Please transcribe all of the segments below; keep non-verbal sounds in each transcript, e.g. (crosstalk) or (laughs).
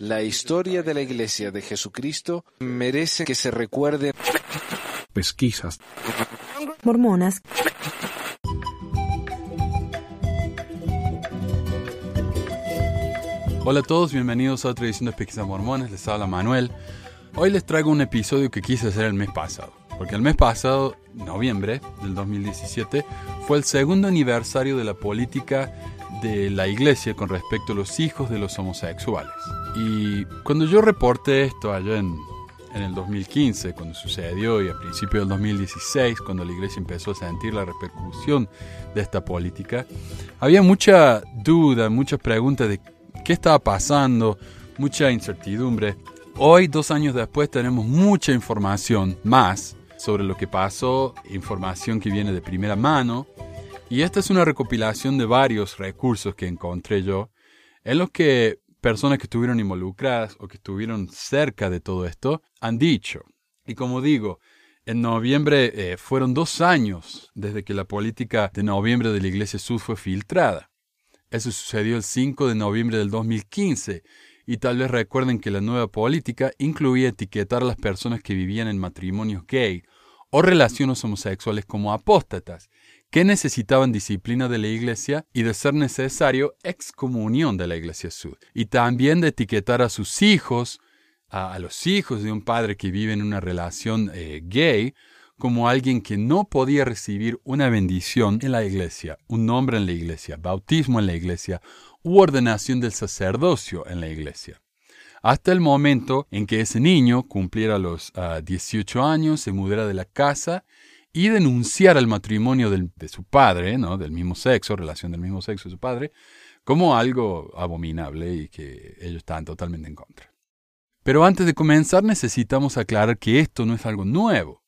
La historia de la Iglesia de Jesucristo merece que se recuerde. Pesquisas. Mormonas. Hola a todos, bienvenidos a otra edición de Pesquisas Mormonas. Les habla Manuel. Hoy les traigo un episodio que quise hacer el mes pasado. Porque el mes pasado, noviembre del 2017, fue el segundo aniversario de la política de la iglesia con respecto a los hijos de los homosexuales. Y cuando yo reporté esto allá en, en el 2015, cuando sucedió, y a principios del 2016, cuando la iglesia empezó a sentir la repercusión de esta política, había mucha duda, muchas preguntas de qué estaba pasando, mucha incertidumbre. Hoy, dos años después, tenemos mucha información más sobre lo que pasó, información que viene de primera mano, y esta es una recopilación de varios recursos que encontré yo, en los que personas que estuvieron involucradas o que estuvieron cerca de todo esto han dicho. Y como digo, en noviembre eh, fueron dos años desde que la política de noviembre de la Iglesia Sud fue filtrada. Eso sucedió el 5 de noviembre del 2015 y tal vez recuerden que la nueva política incluía etiquetar a las personas que vivían en matrimonios gay o relaciones homosexuales como apóstatas que necesitaban disciplina de la Iglesia y, de ser necesario, excomunión de la Iglesia Sud. Y también de etiquetar a sus hijos, a, los hijos de un padre que vive en una relación eh, gay, como alguien que no podía recibir una bendición en la iglesia, un nombre en la iglesia, bautismo en la iglesia u ordenación del sacerdocio en la iglesia. Hasta el momento en que ese niño cumpliera los 18 ah, años, se mudara de la casa y denunciar el matrimonio de su padre, ¿no? del mismo sexo, relación del mismo sexo de su padre, como algo abominable y que ellos estaban totalmente en contra. Pero antes de comenzar necesitamos aclarar que esto no es algo nuevo.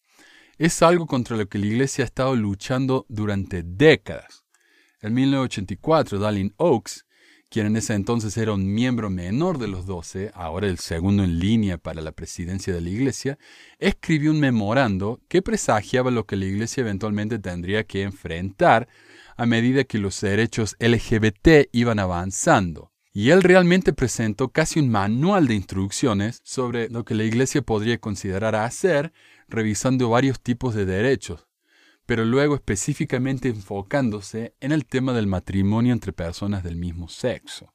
Es algo contra lo que la Iglesia ha estado luchando durante décadas. En 1984, Dallin Oaks quien en ese entonces era un miembro menor de los doce, ahora el segundo en línea para la presidencia de la Iglesia, escribió un memorando que presagiaba lo que la Iglesia eventualmente tendría que enfrentar a medida que los derechos LGBT iban avanzando. Y él realmente presentó casi un manual de instrucciones sobre lo que la Iglesia podría considerar hacer, revisando varios tipos de derechos, pero luego específicamente enfocándose en el tema del matrimonio entre personas del mismo sexo.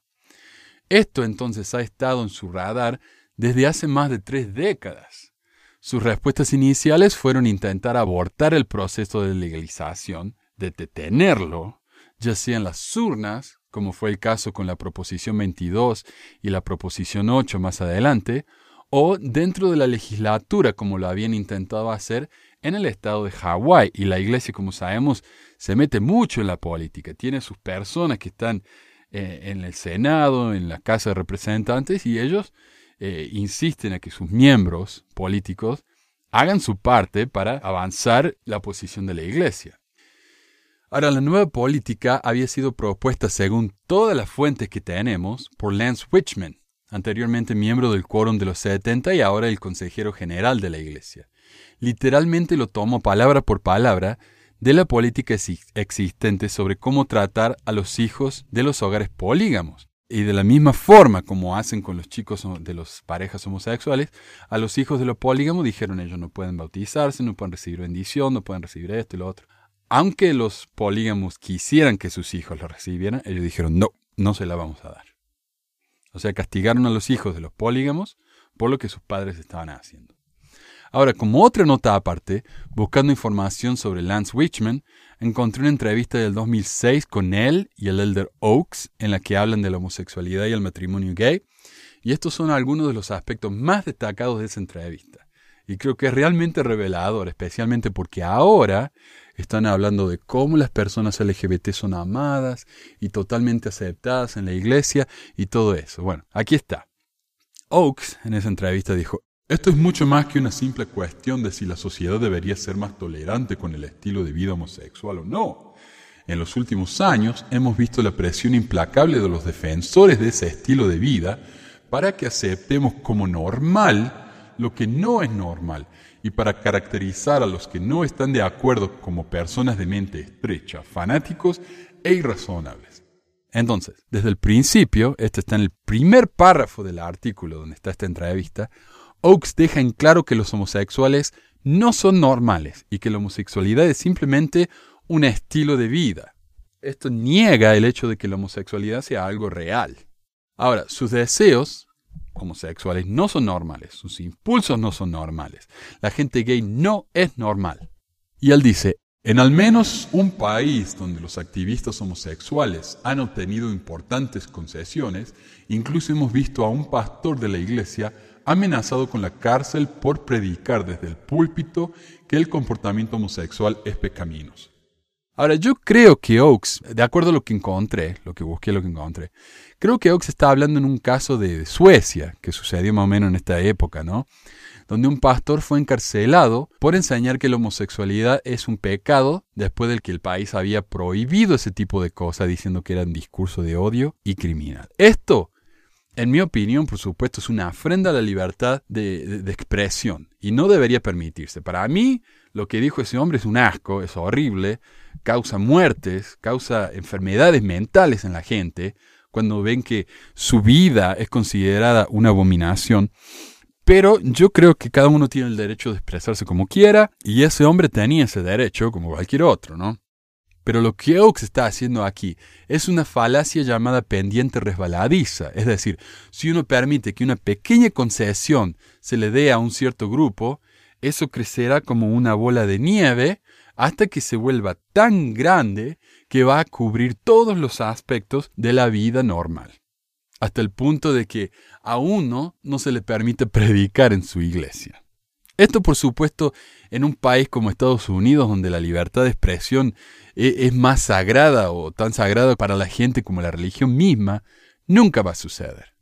Esto entonces ha estado en su radar desde hace más de tres décadas. Sus respuestas iniciales fueron intentar abortar el proceso de legalización, de detenerlo, ya sea en las urnas, como fue el caso con la Proposición 22 y la Proposición 8 más adelante, o dentro de la legislatura, como lo habían intentado hacer en el estado de Hawái. Y la iglesia, como sabemos, se mete mucho en la política. Tiene sus personas que están eh, en el Senado, en la Casa de Representantes, y ellos eh, insisten a que sus miembros políticos hagan su parte para avanzar la posición de la iglesia. Ahora, la nueva política había sido propuesta, según todas las fuentes que tenemos, por Lance Wichman, anteriormente miembro del Quórum de los 70 y ahora el consejero general de la Iglesia. Literalmente lo tomo palabra por palabra de la política existente sobre cómo tratar a los hijos de los hogares polígamos. Y de la misma forma como hacen con los chicos de las parejas homosexuales, a los hijos de los polígamos dijeron ellos no pueden bautizarse, no pueden recibir bendición, no pueden recibir esto y lo otro. Aunque los polígamos quisieran que sus hijos lo recibieran, ellos dijeron no, no se la vamos a dar. O sea, castigaron a los hijos de los polígamos por lo que sus padres estaban haciendo. Ahora, como otra nota aparte, buscando información sobre Lance Wichman, encontré una entrevista del 2006 con él y el Elder Oaks en la que hablan de la homosexualidad y el matrimonio gay, y estos son algunos de los aspectos más destacados de esa entrevista. Y creo que es realmente revelador, especialmente porque ahora están hablando de cómo las personas LGBT son amadas y totalmente aceptadas en la iglesia y todo eso. Bueno, aquí está. Oaks en esa entrevista dijo, esto es mucho más que una simple cuestión de si la sociedad debería ser más tolerante con el estilo de vida homosexual o no. En los últimos años hemos visto la presión implacable de los defensores de ese estilo de vida para que aceptemos como normal lo que no es normal y para caracterizar a los que no están de acuerdo como personas de mente estrecha, fanáticos e irrazonables. Entonces, desde el principio, esto está en el primer párrafo del artículo donde está esta entrevista, Oakes deja en claro que los homosexuales no son normales y que la homosexualidad es simplemente un estilo de vida. Esto niega el hecho de que la homosexualidad sea algo real. Ahora, sus deseos homosexuales no son normales, sus impulsos no son normales, la gente gay no es normal. Y él dice, en al menos un país donde los activistas homosexuales han obtenido importantes concesiones, incluso hemos visto a un pastor de la iglesia amenazado con la cárcel por predicar desde el púlpito que el comportamiento homosexual es pecaminoso. Ahora, yo creo que Oaks, de acuerdo a lo que encontré, lo que busqué, lo que encontré, creo que Oaks está hablando en un caso de Suecia, que sucedió más o menos en esta época, ¿no? donde un pastor fue encarcelado por enseñar que la homosexualidad es un pecado después del que el país había prohibido ese tipo de cosas diciendo que era un discurso de odio y criminal. Esto, en mi opinión, por supuesto, es una afrenta a la libertad de, de expresión y no debería permitirse. Para mí, lo que dijo ese hombre es un asco, es horrible, causa muertes, causa enfermedades mentales en la gente cuando ven que su vida es considerada una abominación. Pero yo creo que cada uno tiene el derecho de expresarse como quiera, y ese hombre tenía ese derecho como cualquier otro, ¿no? Pero lo que Oaks está haciendo aquí es una falacia llamada pendiente resbaladiza. Es decir, si uno permite que una pequeña concesión se le dé a un cierto grupo, eso crecerá como una bola de nieve hasta que se vuelva tan grande que va a cubrir todos los aspectos de la vida normal hasta el punto de que a uno no se le permite predicar en su iglesia. Esto, por supuesto, en un país como Estados Unidos, donde la libertad de expresión e-, es más sagrada o tan sagrada para la gente como la religión misma, nunca va a suceder.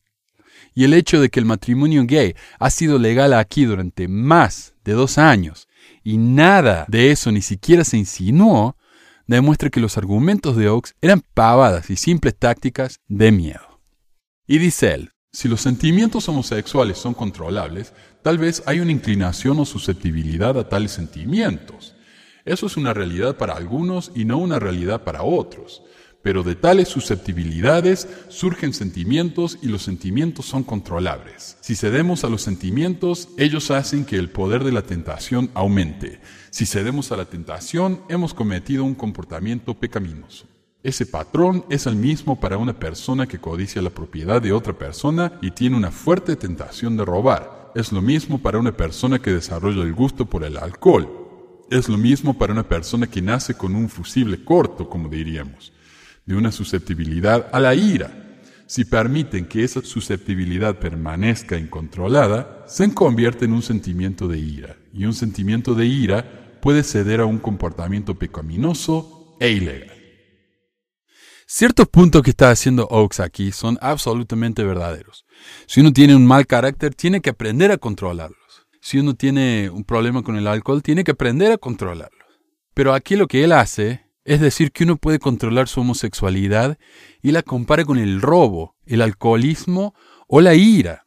Y el hecho de que el matrimonio gay ha sido legal aquí durante más de dos años y nada de eso ni siquiera se insinuó, demuestra que los argumentos de Oaks eran pavadas y simples tácticas de miedo. Y dice él, si los sentimientos homosexuales son controlables, tal vez hay una inclinación o susceptibilidad a tales sentimientos. Eso es una realidad para algunos y no una realidad para otros. Pero de tales susceptibilidades surgen sentimientos y los sentimientos son controlables. Si cedemos a los sentimientos, ellos hacen que el poder de la tentación aumente. Si cedemos a la tentación, hemos cometido un comportamiento pecaminoso. Ese patrón es el mismo para una persona que codicia la propiedad de otra persona y tiene una fuerte tentación de robar. Es lo mismo para una persona que desarrolla el gusto por el alcohol. Es lo mismo para una persona que nace con un fusible corto, como diríamos, de una susceptibilidad a la ira. Si permiten que esa susceptibilidad permanezca incontrolada, se convierte en un sentimiento de ira, y un sentimiento de ira puede ceder a un comportamiento pecaminoso e ilegal. Ciertos puntos que está haciendo Oaks aquí son absolutamente verdaderos. Si uno tiene un mal carácter, tiene que aprender a controlarlos. Si uno tiene un problema con el alcohol, tiene que aprender a controlarlos. Pero aquí lo que él hace es decir que uno puede controlar su homosexualidad y la compara con el robo, el alcoholismo o la ira.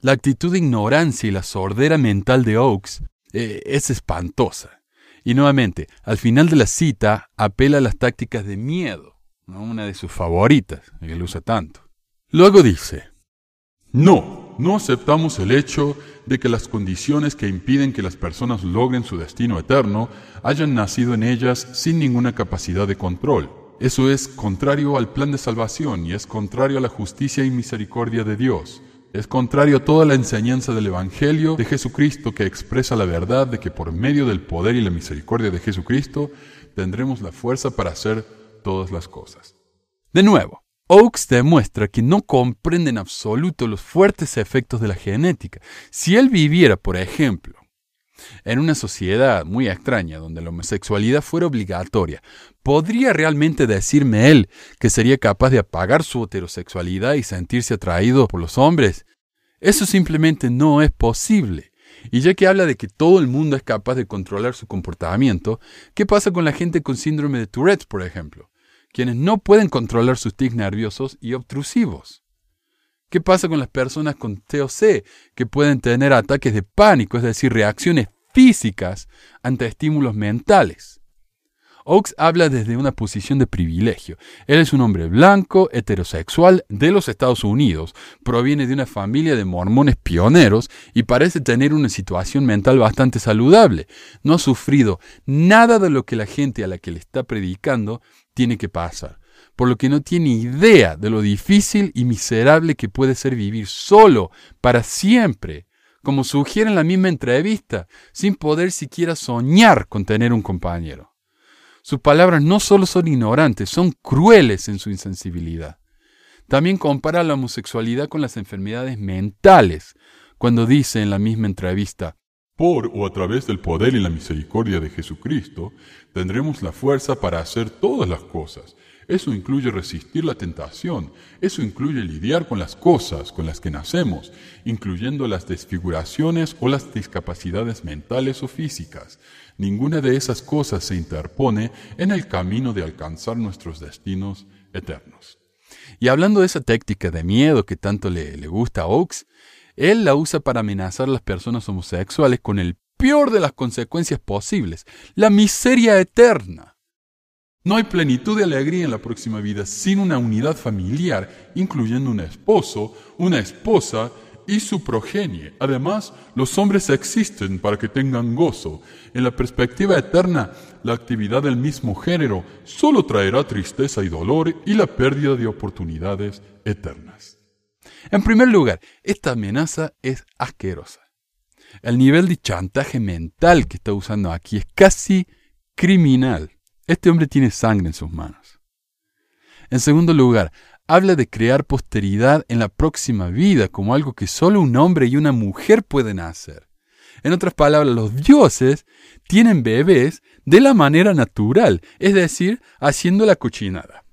La actitud de ignorancia y la sordera mental de Oaks eh, es espantosa. Y nuevamente, al final de la cita, apela a las tácticas de miedo una de sus favoritas, que él usa tanto. Luego dice, no, no aceptamos el hecho de que las condiciones que impiden que las personas logren su destino eterno hayan nacido en ellas sin ninguna capacidad de control. Eso es contrario al plan de salvación y es contrario a la justicia y misericordia de Dios. Es contrario a toda la enseñanza del Evangelio de Jesucristo que expresa la verdad de que por medio del poder y la misericordia de Jesucristo tendremos la fuerza para hacer todas las cosas. De nuevo, Oakes demuestra que no comprende en absoluto los fuertes efectos de la genética. Si él viviera, por ejemplo, en una sociedad muy extraña donde la homosexualidad fuera obligatoria, ¿podría realmente decirme él que sería capaz de apagar su heterosexualidad y sentirse atraído por los hombres? Eso simplemente no es posible. Y ya que habla de que todo el mundo es capaz de controlar su comportamiento, ¿qué pasa con la gente con síndrome de Tourette, por ejemplo? Quienes no pueden controlar sus tics nerviosos y obtrusivos. ¿Qué pasa con las personas con TOC que pueden tener ataques de pánico, es decir, reacciones físicas ante estímulos mentales? Oakes habla desde una posición de privilegio. Él es un hombre blanco, heterosexual, de los Estados Unidos, proviene de una familia de mormones pioneros y parece tener una situación mental bastante saludable. No ha sufrido nada de lo que la gente a la que le está predicando tiene que pasar, por lo que no tiene idea de lo difícil y miserable que puede ser vivir solo para siempre como sugiere en la misma entrevista, sin poder siquiera soñar con tener un compañero. Sus palabras no solo son ignorantes, son crueles en su insensibilidad. También compara la homosexualidad con las enfermedades mentales, cuando dice en la misma entrevista, por o a través del poder y la misericordia de Jesucristo, tendremos la fuerza para hacer todas las cosas. Eso incluye resistir la tentación, eso incluye lidiar con las cosas con las que nacemos, incluyendo las desfiguraciones o las discapacidades mentales o físicas. Ninguna de esas cosas se interpone en el camino de alcanzar nuestros destinos eternos. Y hablando de esa táctica de miedo que tanto le, le gusta a Oaks, él la usa para amenazar a las personas homosexuales con el peor de las consecuencias posibles, la miseria eterna. No hay plenitud de alegría en la próxima vida sin una unidad familiar, incluyendo un esposo, una esposa y su progenie. Además, los hombres existen para que tengan gozo. En la perspectiva eterna, la actividad del mismo género solo traerá tristeza y dolor y la pérdida de oportunidades eternas. En primer lugar, esta amenaza es asquerosa. El nivel de chantaje mental que está usando aquí es casi criminal. Este hombre tiene sangre en sus manos. En segundo lugar, habla de crear posteridad en la próxima vida como algo que solo un hombre y una mujer pueden hacer. En otras palabras, los dioses tienen bebés de la manera natural, es decir, haciendo la cochinada.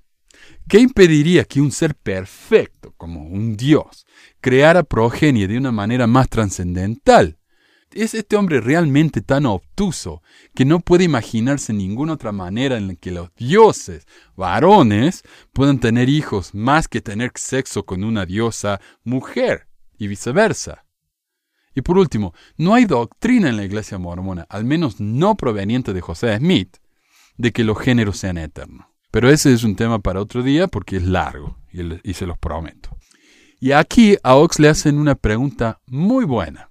¿Qué impediría que un ser perfecto, como un dios, creara progenie de una manera más trascendental? ¿Es este hombre realmente tan obtuso que no puede imaginarse ninguna otra manera en la que los dioses, varones, puedan tener hijos más que tener sexo con una diosa mujer y viceversa? Y por último, no hay doctrina en la iglesia mormona, al menos no proveniente de José Smith, de que los géneros sean eternos. Pero ese es un tema para otro día porque es largo y, se los prometo. Y aquí a Ox le hacen una pregunta muy buena.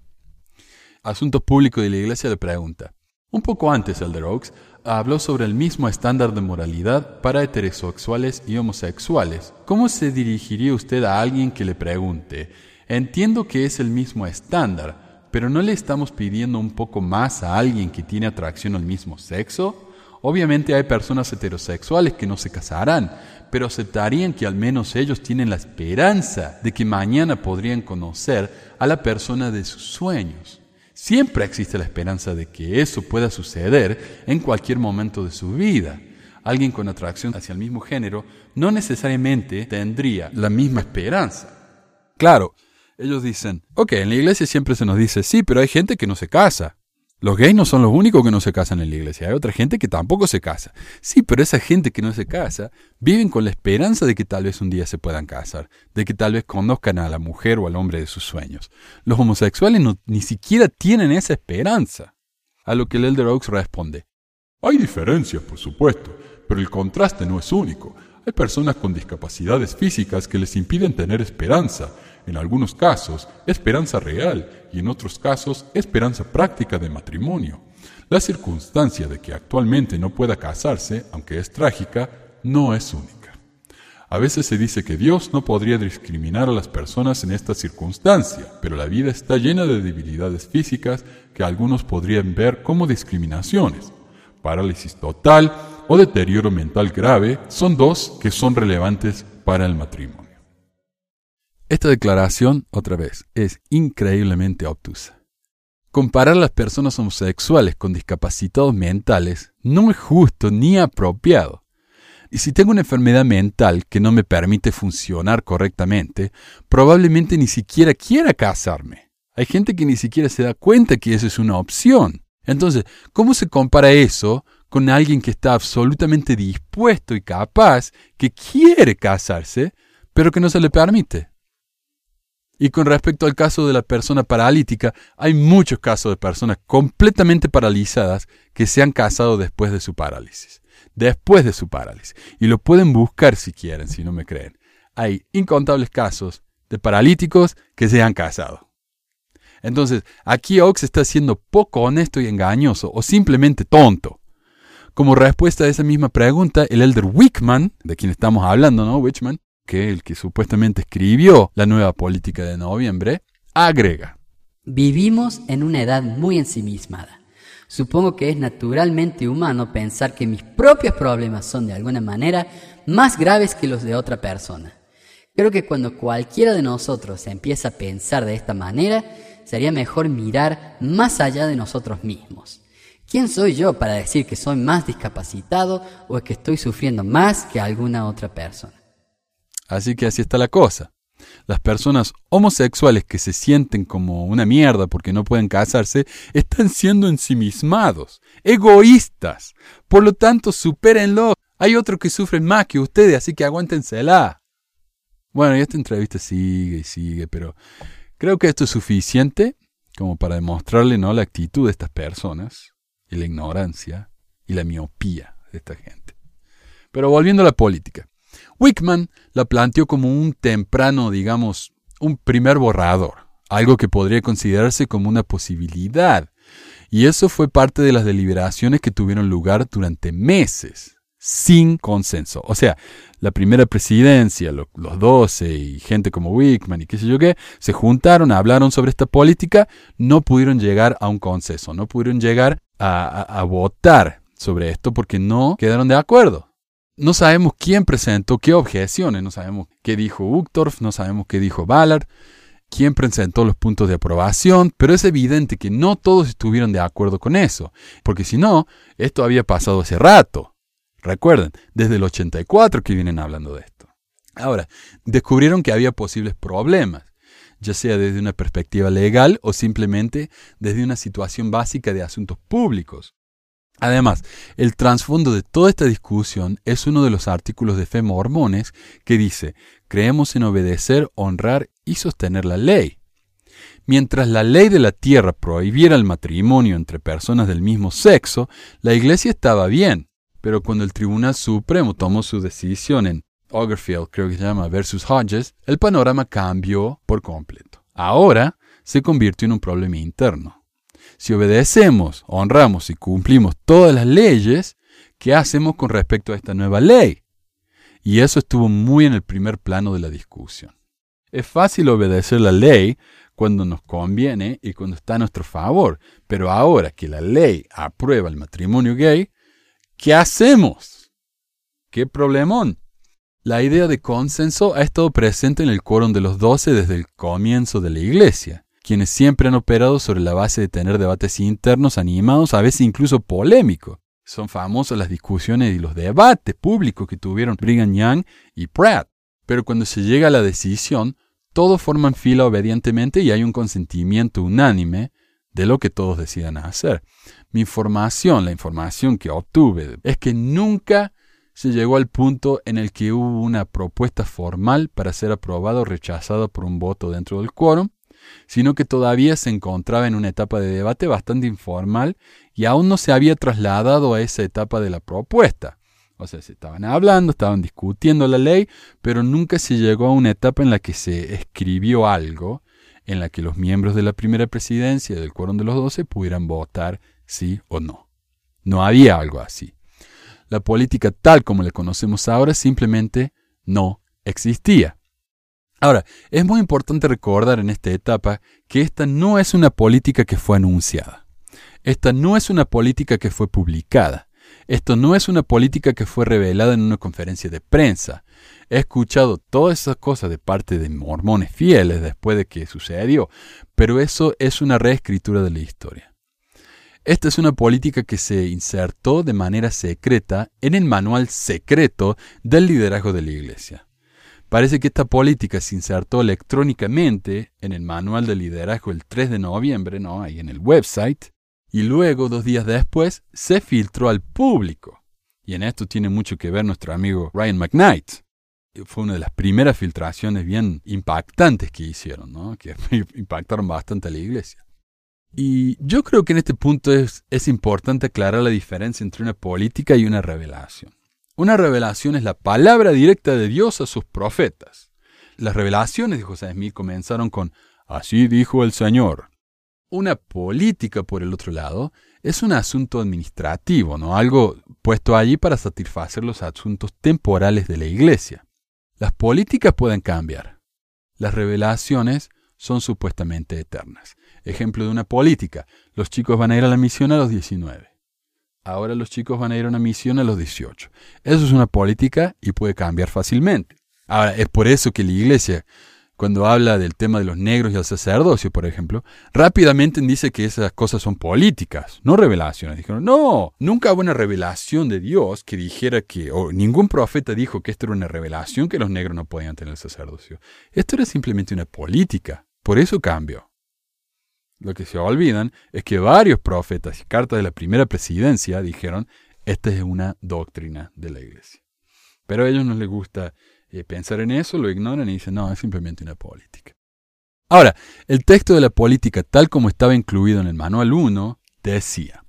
Asuntos Públicos de la Iglesia le pregunta. Un poco antes, Elder Oaks habló sobre el mismo estándar de moralidad para heterosexuales y homosexuales. ¿Cómo se dirigiría usted a alguien que le pregunte, entiendo que es el mismo estándar, pero ¿no le estamos pidiendo un poco más a alguien que tiene atracción al mismo sexo? Obviamente hay personas heterosexuales que no se casarán, pero aceptarían que al menos ellos tienen la esperanza de que mañana podrían conocer a la persona de sus sueños. Siempre existe la esperanza de que eso pueda suceder en cualquier momento de su vida. Alguien con atracción hacia el mismo género no necesariamente tendría la misma esperanza. Claro, ellos dicen, ok, en la iglesia siempre se nos dice, sí, pero hay gente que no se casa. Los gays no son los únicos que no se casan en la iglesia, hay otra gente que tampoco se casa. Sí, pero esa gente que no se casa viven con la esperanza de que tal vez un día se puedan casar, de que tal vez conozcan a la mujer o al hombre de sus sueños. Los homosexuales ni siquiera tienen esa esperanza. A lo que el Elder Oaks responde. Hay diferencias, por supuesto, pero el contraste no es único. Hay personas con discapacidades físicas que les impiden tener esperanza, en algunos casos esperanza real y en otros casos esperanza práctica de matrimonio. La circunstancia de que actualmente no pueda casarse, aunque es trágica, no es única. A veces se dice que Dios no podría discriminar a las personas en esta circunstancia, pero la vida está llena de debilidades físicas que algunos podrían ver como discriminaciones. Parálisis total o deterioro mental grave son dos que son relevantes para el matrimonio. Esta declaración, otra vez, es increíblemente obtusa. Comparar a las personas homosexuales con discapacitados mentales no es justo ni apropiado. Y si tengo una enfermedad mental que no me permite funcionar correctamente, probablemente ni siquiera quiera casarme. Hay gente que ni siquiera se da cuenta que eso es una opción. Entonces, ¿cómo se compara eso con alguien que está absolutamente dispuesto y capaz, que quiere casarse, pero que no se le permite? Y con respecto al caso de la persona paralítica, hay muchos casos de personas completamente paralizadas que se han casado después de su parálisis. Después de su parálisis. Y lo pueden buscar si quieren, si no me creen. Hay incontables casos de paralíticos que se han casado. Entonces, aquí Ox está siendo poco honesto y engañoso o simplemente tonto. Como respuesta a esa misma pregunta, el elder Wickman, de quien estamos hablando, ¿no? Wickman, que el que supuestamente escribió la nueva política de noviembre, agrega. Vivimos en una edad muy ensimismada. Supongo que es naturalmente humano pensar que mis propios problemas son de alguna manera más graves que los de otra persona. Creo que cuando cualquiera de nosotros empieza a pensar de esta manera, sería mejor mirar más allá de nosotros mismos. ¿Quién soy yo para decir que soy más discapacitado o que estoy sufriendo más que alguna otra persona? Así que así está la cosa. Las personas homosexuales que se sienten como una mierda porque no pueden casarse están siendo ensimismados, egoístas. Por lo tanto, supérenlo. Hay otros que sufren más que ustedes, así que aguántensela. Bueno, y esta entrevista sigue y sigue, pero creo que esto es suficiente como para demostrarle ¿no? la actitud de estas personas y la ignorancia y la miopía de esta gente. Pero volviendo a la política. Wickman la planteó como un temprano, digamos, un primer borrador, algo que podría considerarse como una posibilidad. Y eso fue parte de las deliberaciones que tuvieron lugar durante meses, sin consenso. O sea, la primera presidencia, los doce y gente como Wickman y qué sé yo qué, se juntaron, hablaron sobre esta política, no pudieron llegar a un consenso, no pudieron llegar a, votar sobre esto porque no quedaron de acuerdo. No sabemos quién presentó qué objeciones, no sabemos qué dijo Uchtdorf, no sabemos qué dijo Ballard, quién presentó los puntos de aprobación, pero es evidente que no todos estuvieron de acuerdo con eso, porque si no, esto había pasado hace rato. Recuerden, desde el 84 que vienen hablando de esto. Ahora, descubrieron que había posibles problemas ya sea desde una perspectiva legal o simplemente desde una situación básica de asuntos públicos. Además, el trasfondo de toda esta discusión es uno de los artículos de fe mormones que dice, creemos en obedecer, honrar y sostener la ley. Mientras la ley de la tierra prohibiera el matrimonio entre personas del mismo sexo, la iglesia estaba bien, pero cuando el Tribunal Supremo tomó su decisión en Ogerfield, creo que se llama, versus Hodges, el panorama cambió por completo. Ahora se convirtió en un problema interno. Si obedecemos, honramos y cumplimos todas las leyes, ¿qué hacemos con respecto a esta nueva ley? Y eso estuvo muy en el primer plano de la discusión. Es fácil obedecer la ley cuando nos conviene y cuando está a nuestro favor, pero ahora que la ley aprueba el matrimonio gay, ¿qué hacemos? ¿Qué problemón? La idea de consenso ha estado presente en el quórum de los doce desde el comienzo de la Iglesia, quienes siempre han operado sobre la base de tener debates internos animados, a veces incluso polémicos. Son famosas las discusiones y los debates públicos que tuvieron Brigham Young y Pratt. Pero cuando se llega a la decisión, todos forman fila obedientemente y hay un consentimiento unánime de lo que todos decidan hacer. Mi información, la información que obtuve, es que nunca se llegó al punto en el que hubo una propuesta formal para ser aprobado o rechazado por un voto dentro del quórum, sino que todavía se encontraba en una etapa de debate bastante informal y aún no se había trasladado a esa etapa de la propuesta. O sea, se estaban hablando, estaban discutiendo la ley, pero nunca se llegó a una etapa en la que se escribió algo en la que los miembros de la primera presidencia del quórum de los doce pudieran votar sí o no. No había algo así la política tal como la conocemos ahora simplemente no existía. Ahora, es muy importante recordar en esta etapa que esta no es una política que fue anunciada. Esta no es una política que fue publicada. Esto no es una política que fue revelada en una conferencia de prensa. He escuchado todas esas cosas de parte de mormones fieles después de que sucedió, pero eso es una reescritura de la historia. Esta es una política que se insertó de manera secreta en el manual secreto del liderazgo de la Iglesia. Parece que esta política se insertó electrónicamente en el manual de liderazgo el 3 de noviembre, ¿no? ahí en el website, y luego, dos días después, se filtró al público. Y en esto tiene mucho que ver nuestro amigo Ryan McKnight. fue una de las primeras filtraciones bien impactantes que hicieron, ¿no? que (laughs) impactaron bastante a la iglesia. Y yo creo que en este punto es, es importante aclarar la diferencia entre una política y una revelación. Una revelación es la palabra directa de Dios a sus profetas. Las revelaciones de José Smith comenzaron con Así dijo el Señor. Una política, por el otro lado, es un asunto administrativo, ¿no? Algo puesto allí para satisfacer los asuntos temporales de la iglesia. Las políticas pueden cambiar. Las revelaciones son supuestamente eternas. Ejemplo de una política. Los chicos van a ir a la misión a los 19. Ahora los chicos van a ir a una misión a los 18. Eso es una política y puede cambiar fácilmente. Ahora, es por eso que la iglesia cuando habla del tema de los negros y el sacerdocio, por ejemplo, rápidamente dice que esas cosas son políticas, no revelaciones. Dijeron, no, nunca hubo una revelación de Dios que dijera que, o ningún profeta dijo que esto era una revelación que los negros no podían tener el sacerdocio. Esto era simplemente una política, por eso cambió. Lo que se olvidan es que varios profetas y cartas de la primera presidencia dijeron, esta es una doctrina de la iglesia. Pero a ellos no les gusta eh, pensar en eso, lo ignoran y dicen, no, es simplemente una política. Ahora, el texto de la política, tal como estaba incluido en el manual 1, decía,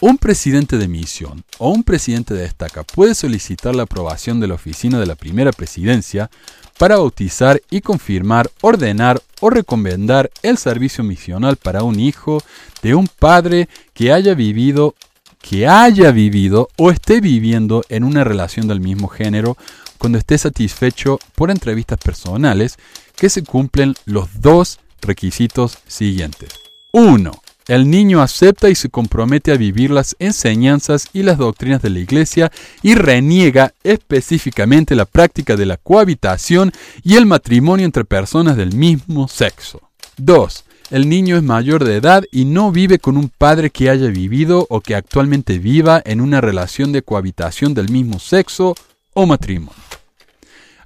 un presidente de misión o un presidente de estaca puede solicitar la aprobación de la oficina de la primera presidencia para bautizar y confirmar, ordenar o recomendar el servicio misional para un hijo de un padre que haya vivido que haya vivido o esté viviendo en una relación del mismo género cuando esté satisfecho por entrevistas personales que se cumplen los dos requisitos siguientes. 1. El niño acepta y se compromete a vivir las enseñanzas y las doctrinas de la Iglesia y reniega específicamente la práctica de la cohabitación y el matrimonio entre personas del mismo sexo. 2. El niño es mayor de edad y no vive con un padre que haya vivido o que actualmente viva en una relación de cohabitación del mismo sexo o matrimonio.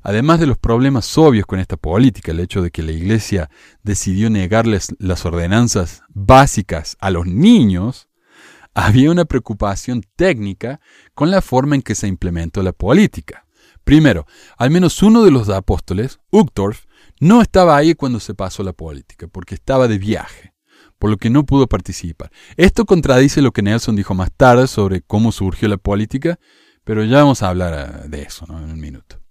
Además de los problemas obvios con esta política, el hecho de que la Iglesia decidió negarles las ordenanzas básicas a los niños, había una preocupación técnica con la forma en que se implementó la política. Primero, al menos uno de los apóstoles, Uchtdorf, no estaba ahí cuando se pasó la política, porque estaba de viaje, por lo que no pudo participar. Esto contradice lo que Nelson dijo más tarde sobre cómo surgió la política, pero ya vamos a hablar eh, de eso en un minuto.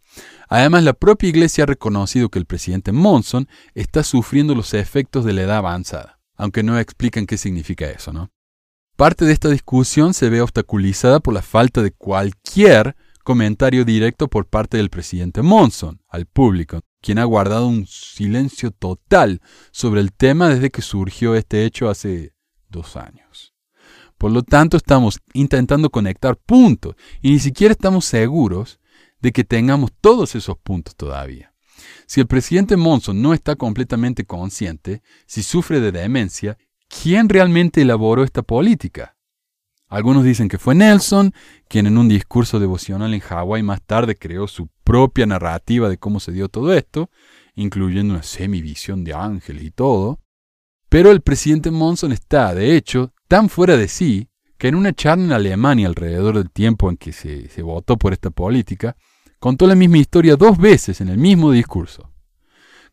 Además, la propia Iglesia ha reconocido que el presidente Monson está sufriendo los efectos de la edad avanzada, aunque no explican qué significa eso, ¿no? Parte de esta discusión se ve obstaculizada por la falta de cualquier comentario directo por parte del presidente Monson al público, quien ha guardado un silencio total sobre el tema desde que surgió este hecho hace dos años. Por lo tanto, estamos intentando conectar puntos y ni siquiera estamos seguros de que tengamos todos esos puntos todavía. Si el presidente Monson no está completamente consciente, si sufre de demencia, ¿quién realmente elaboró esta política? Algunos dicen que fue Nelson, quien en un discurso devocional en Hawái más tarde creó su propia narrativa de cómo se dio todo esto, incluyendo una semivisión de ángeles y todo. Pero el presidente Monson está, de hecho, tan fuera de sí que en una charla en Alemania alrededor del tiempo en que se, se votó por esta política, contó la misma historia dos veces en el mismo discurso.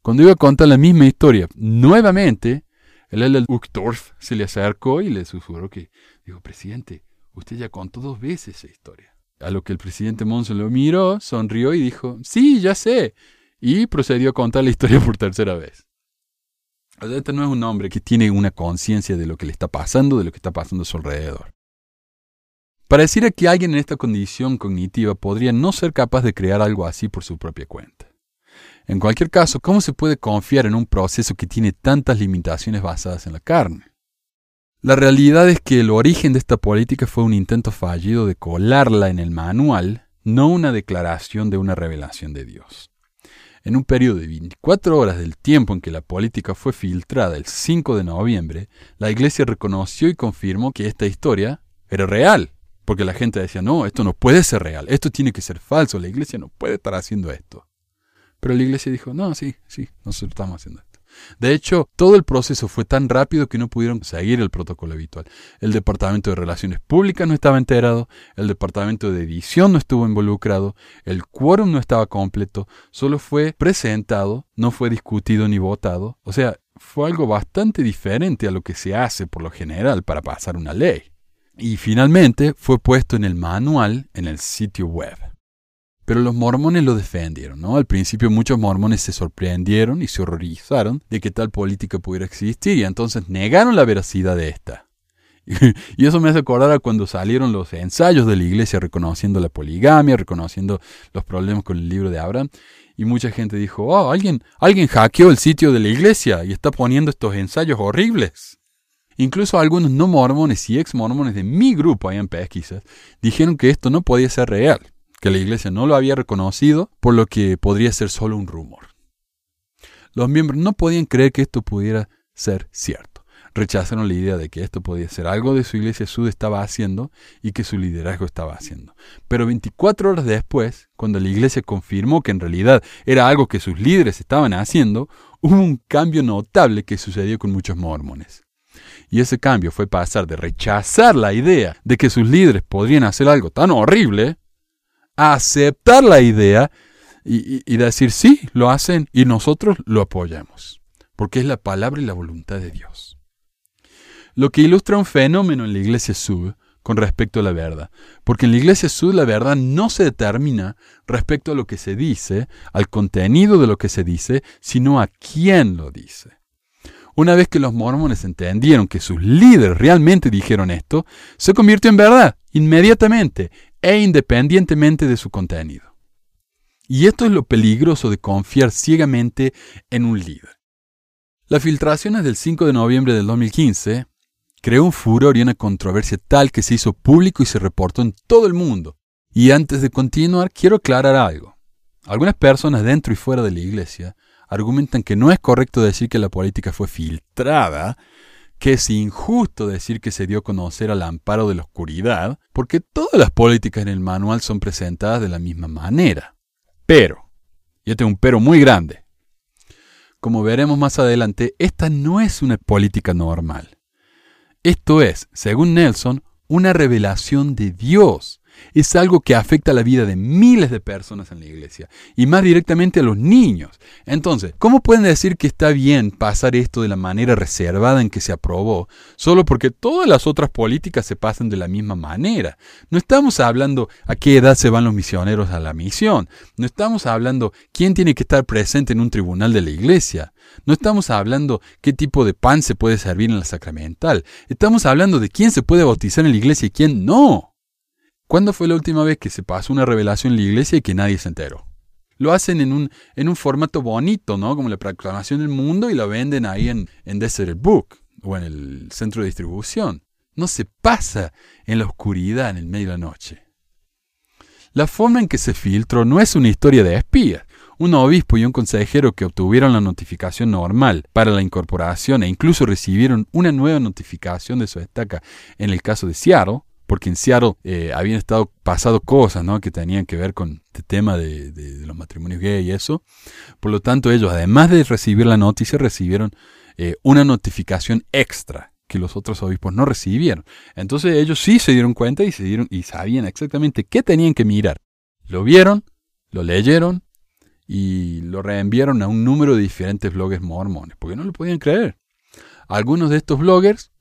Cuando iba a contar la misma historia nuevamente, el L. Uchtdorf se le acercó y le susurró que, dijo, presidente, usted ya contó dos veces esa historia. A lo que el presidente Monson lo miró, sonrió y dijo, sí, ya sé. Y procedió a contar la historia por tercera vez. este no es un hombre que tiene una conciencia de lo que le está pasando, de lo que está pasando a su alrededor. Pareciera que alguien en esta condición cognitiva podría no ser capaz de crear algo así por su propia cuenta. En cualquier caso, ¿cómo se puede confiar en un proceso que tiene tantas limitaciones basadas en la carne? La realidad es que el origen de esta política fue un intento fallido de colarla en el manual, no una declaración de una revelación de Dios. En un periodo de 24 horas del tiempo en que la política fue filtrada el 5 de noviembre, la Iglesia reconoció y confirmó que esta historia era real. Porque la gente decía, no, esto no puede ser real, esto tiene que ser falso, la iglesia no puede estar haciendo esto. Pero la iglesia dijo, no, sí, sí, nosotros estamos haciendo esto. De hecho, todo el proceso fue tan rápido que no pudieron seguir el protocolo habitual. El Departamento de Relaciones Públicas no estaba enterado, el Departamento de Edición no estuvo involucrado, el quórum no estaba completo, solo fue presentado, no fue discutido ni votado. O sea, fue algo bastante diferente a lo que se hace por lo general para pasar una ley. Y finalmente fue puesto en el manual en el sitio web. Pero los mormones lo defendieron, ¿no? Al principio muchos mormones se sorprendieron y se horrorizaron de que tal política pudiera existir y entonces negaron la veracidad de esta. (laughs) Y eso me hace acordar a cuando salieron los ensayos de la iglesia reconociendo la poligamia, reconociendo los problemas con el libro de Abraham. Y mucha gente dijo, oh, alguien, alguien hackeó el sitio de la iglesia y está poniendo estos ensayos horribles. Incluso algunos no mormones y ex mormones de mi grupo ahí en pesquisas dijeron que esto no podía ser real, que la iglesia no lo había reconocido, por lo que podría ser solo un rumor. Los miembros no podían creer que esto pudiera ser cierto. Rechazaron la idea de que esto podía ser algo de su iglesia sud estaba haciendo y que su liderazgo estaba haciendo. Pero 24 horas después, cuando la iglesia confirmó que en realidad era algo que sus líderes estaban haciendo, hubo un cambio notable que sucedió con muchos mormones. Y ese cambio fue pasar de rechazar la idea de que sus líderes podrían hacer algo tan horrible a aceptar la idea y, decir sí, lo hacen y nosotros lo apoyamos, porque es la palabra y la voluntad de Dios. Lo que ilustra un fenómeno en la iglesia sud con respecto a la verdad, porque en la iglesia sud la verdad no se determina respecto a lo que se dice, al contenido de lo que se dice, sino a quién lo dice. Una vez que los mormones entendieron que sus líderes realmente dijeron esto, se convirtió en verdad, inmediatamente e independientemente de su contenido. Y esto es lo peligroso de confiar ciegamente en un líder. Las filtraciones del 5 de noviembre del 2015 creó un furor y una controversia tal que se hizo público y se reportó en todo el mundo. Y antes de continuar, quiero aclarar algo. Algunas personas dentro y fuera de la iglesia argumentan que no es correcto decir que la política fue filtrada, que es injusto decir que se dio a conocer al amparo de la oscuridad, porque todas las políticas en el manual son presentadas de la misma manera. Pero, yo tengo un pero muy grande. Como veremos más adelante, esta no es una política normal. Esto es, según Nelson, una revelación de Dios es algo que afecta la vida de miles de personas en la iglesia y más directamente a los niños. Entonces, ¿cómo pueden decir que está bien pasar esto de la manera reservada en que se aprobó solo porque todas las otras políticas se pasan de la misma manera? No estamos hablando a qué edad se van los misioneros a la misión. No estamos hablando quién tiene que estar presente en un tribunal de la iglesia. No estamos hablando qué tipo de pan se puede servir en la sacramental. Estamos hablando de quién se puede bautizar en la iglesia y quién no. ¿Cuándo fue la última vez que se pasó una revelación en la iglesia y que nadie se enteró? Lo hacen en un, en un formato bonito, ¿no? Como la proclamación del mundo y lo venden ahí en, en Desert Book o en el centro de distribución. No se pasa en la oscuridad en el medio de la noche. La forma en que se filtró no es una historia de espías. Un obispo y un consejero que obtuvieron la notificación normal para la incorporación e incluso recibieron una nueva notificación de su estaca en el caso de Seattle, porque en Seattle eh, habían estado pasado cosas ¿no? que tenían que ver con este tema de, los matrimonios gay y eso. Por lo tanto, ellos, además de recibir la noticia, recibieron eh, una notificación extra que los otros obispos no recibieron. Entonces ellos sí se dieron cuenta y, se dieron, y sabían exactamente qué tenían que mirar. Lo vieron, lo leyeron y lo reenviaron a un número de diferentes bloggers mormones, porque no lo podían creer. Algunos de estos bloggers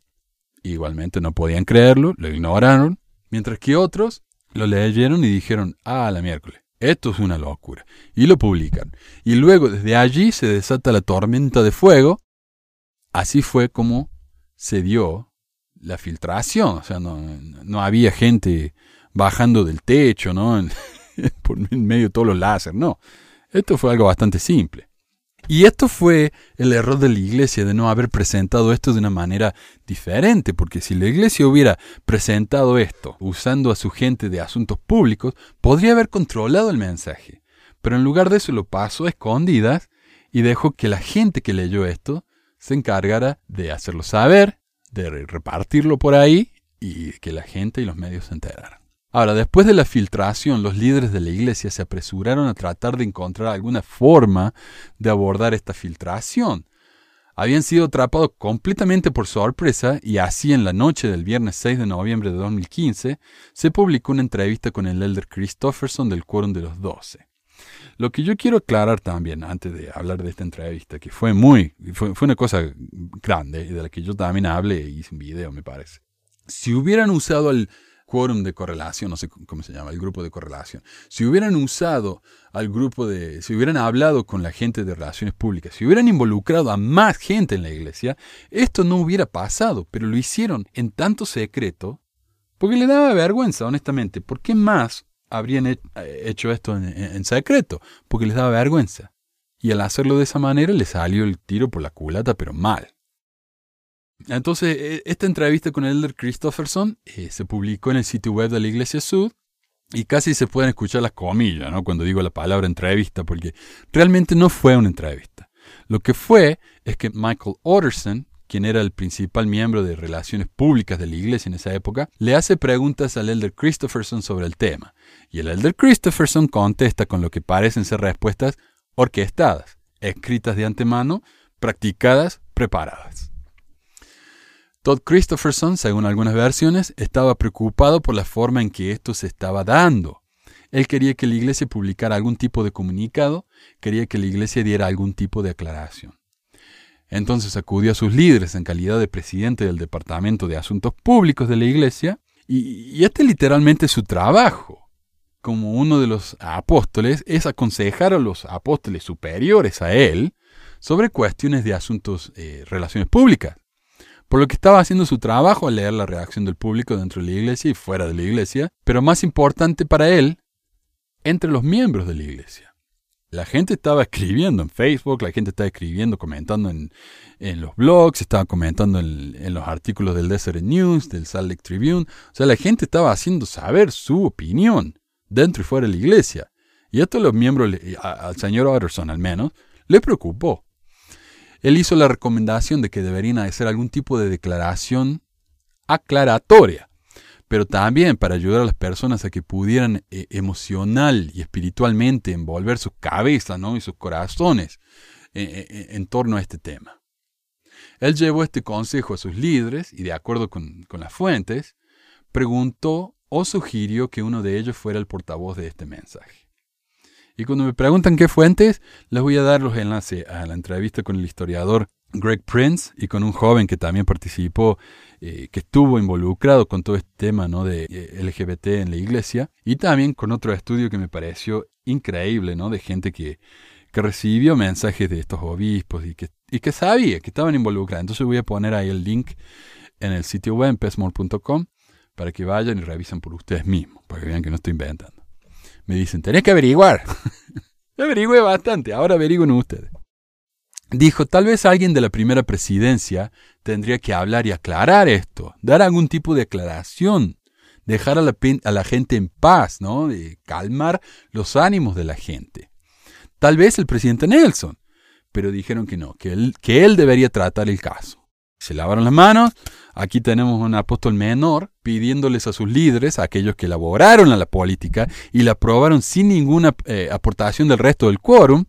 Igualmente no podían creerlo, lo ignoraron, mientras que otros lo leyeron y dijeron, ah, la miércoles, esto es una locura, y lo publican. Y luego desde allí se desata la tormenta de fuego. Así fue como se dio la filtración, o sea, no, no había gente bajando del techo, ¿no? (laughs) por en medio de todos los láser, no. Esto fue algo bastante simple. Y esto fue el error de la iglesia de no haber presentado esto de una manera diferente, porque si la iglesia hubiera presentado esto usando a su gente de asuntos públicos, podría haber controlado el mensaje. Pero en lugar de eso lo pasó a escondidas y dejó que la gente que leyó esto se encargara de hacerlo saber, de repartirlo por ahí y que la gente y los medios se enteraran. Ahora, después de la filtración, los líderes de la iglesia se apresuraron a tratar de encontrar alguna forma de abordar esta filtración. habían sido atrapados completamente por sorpresa y así en la noche del viernes 6 de noviembre de 2015 se publicó una entrevista con el elder Christofferson del Quórum de los Doce. Lo que yo quiero aclarar también, antes de hablar de esta entrevista, que fue muy, fue, una cosa grande de la que yo también hablé y hice un video, me parece. Si hubieran usado el quórum de correlación, no sé cómo se llama, el grupo de correlación, si hubieran usado al grupo de, si hubieran hablado con la gente de relaciones públicas, si hubieran involucrado a más gente en la iglesia, esto no hubiera pasado, pero lo hicieron en tanto secreto, porque le daba vergüenza, honestamente. ¿Por qué más habrían hecho esto en, secreto? Porque les daba vergüenza. Y al hacerlo de esa manera le salió el tiro por la culata, pero mal. Entonces, e, esta entrevista con el Elder Christopherson eh, se publicó en el sitio web de la Iglesia Sud y casi se pueden escuchar las comillas, ¿no? Cuando digo la palabra entrevista, porque realmente no fue una entrevista. Lo que fue es que Michael Otterson, quien era el principal miembro de relaciones públicas de la iglesia en esa época, le hace preguntas al Elder Christopherson sobre el tema. Y el Elder Christopherson contesta con lo que parecen ser respuestas orquestadas, escritas de antemano, practicadas, preparadas. Todd Christopherson, según algunas versiones, estaba preocupado por la forma en que esto se estaba dando. Él quería que la iglesia publicara algún tipo de comunicado, quería que la iglesia diera algún tipo de aclaración. Entonces acudió a sus líderes en calidad de presidente del Departamento de Asuntos Públicos de la iglesia, y, este literalmente su trabajo como uno de los apóstoles es aconsejar a los apóstoles superiores a él sobre cuestiones de asuntos, eh, relaciones públicas por lo que estaba haciendo su trabajo al leer la reacción del público dentro de la iglesia y fuera de la iglesia, pero más importante para él, entre los miembros de la iglesia. La gente estaba escribiendo en Facebook, la gente estaba escribiendo, comentando en, los blogs, estaba comentando en, los artículos del Desert News, del Salt Lake Tribune. O sea, la gente estaba haciendo saber su opinión dentro y fuera de la iglesia. Y esto a los miembros, al señor Otterson al menos, le preocupó. Él hizo la recomendación de que deberían hacer algún tipo de declaración aclaratoria, pero también para ayudar a las personas a que pudieran eh, emocional y espiritualmente envolver sus cabezas y sus corazones eh, eh, en torno a este tema. Él llevó este consejo a sus líderes y de acuerdo con, con las fuentes, preguntó o sugirió que uno de ellos fuera el portavoz de este mensaje. Y cuando me preguntan qué fuentes, les voy a dar los enlaces a la entrevista con el historiador Greg Prince y con un joven que también participó, eh, que estuvo involucrado con todo este tema ¿no? de eh, LGBT en la iglesia, y también con otro estudio que me pareció increíble, ¿no? de gente que, recibió mensajes de estos obispos y que, y que sabía que estaban involucrados. Entonces voy a poner ahí el link en el sitio web, pesmore.com, para que vayan y revisen por ustedes mismos, para que vean que no estoy inventando. Me dicen, tenés que averiguar. (laughs) Averigüe bastante, ahora averigüen ustedes. Dijo, tal vez alguien de la primera presidencia tendría que hablar y aclarar esto, dar algún tipo de aclaración, dejar a la, a la gente en paz, ¿no? Calmar los ánimos de la gente. Tal vez el presidente Nelson, pero dijeron que no, que él, que él debería tratar el caso. Se lavaron las manos. Aquí tenemos un apóstol menor pidiéndoles a sus líderes, a aquellos que elaboraron a la política y la aprobaron sin ninguna eh, aportación del resto del quórum,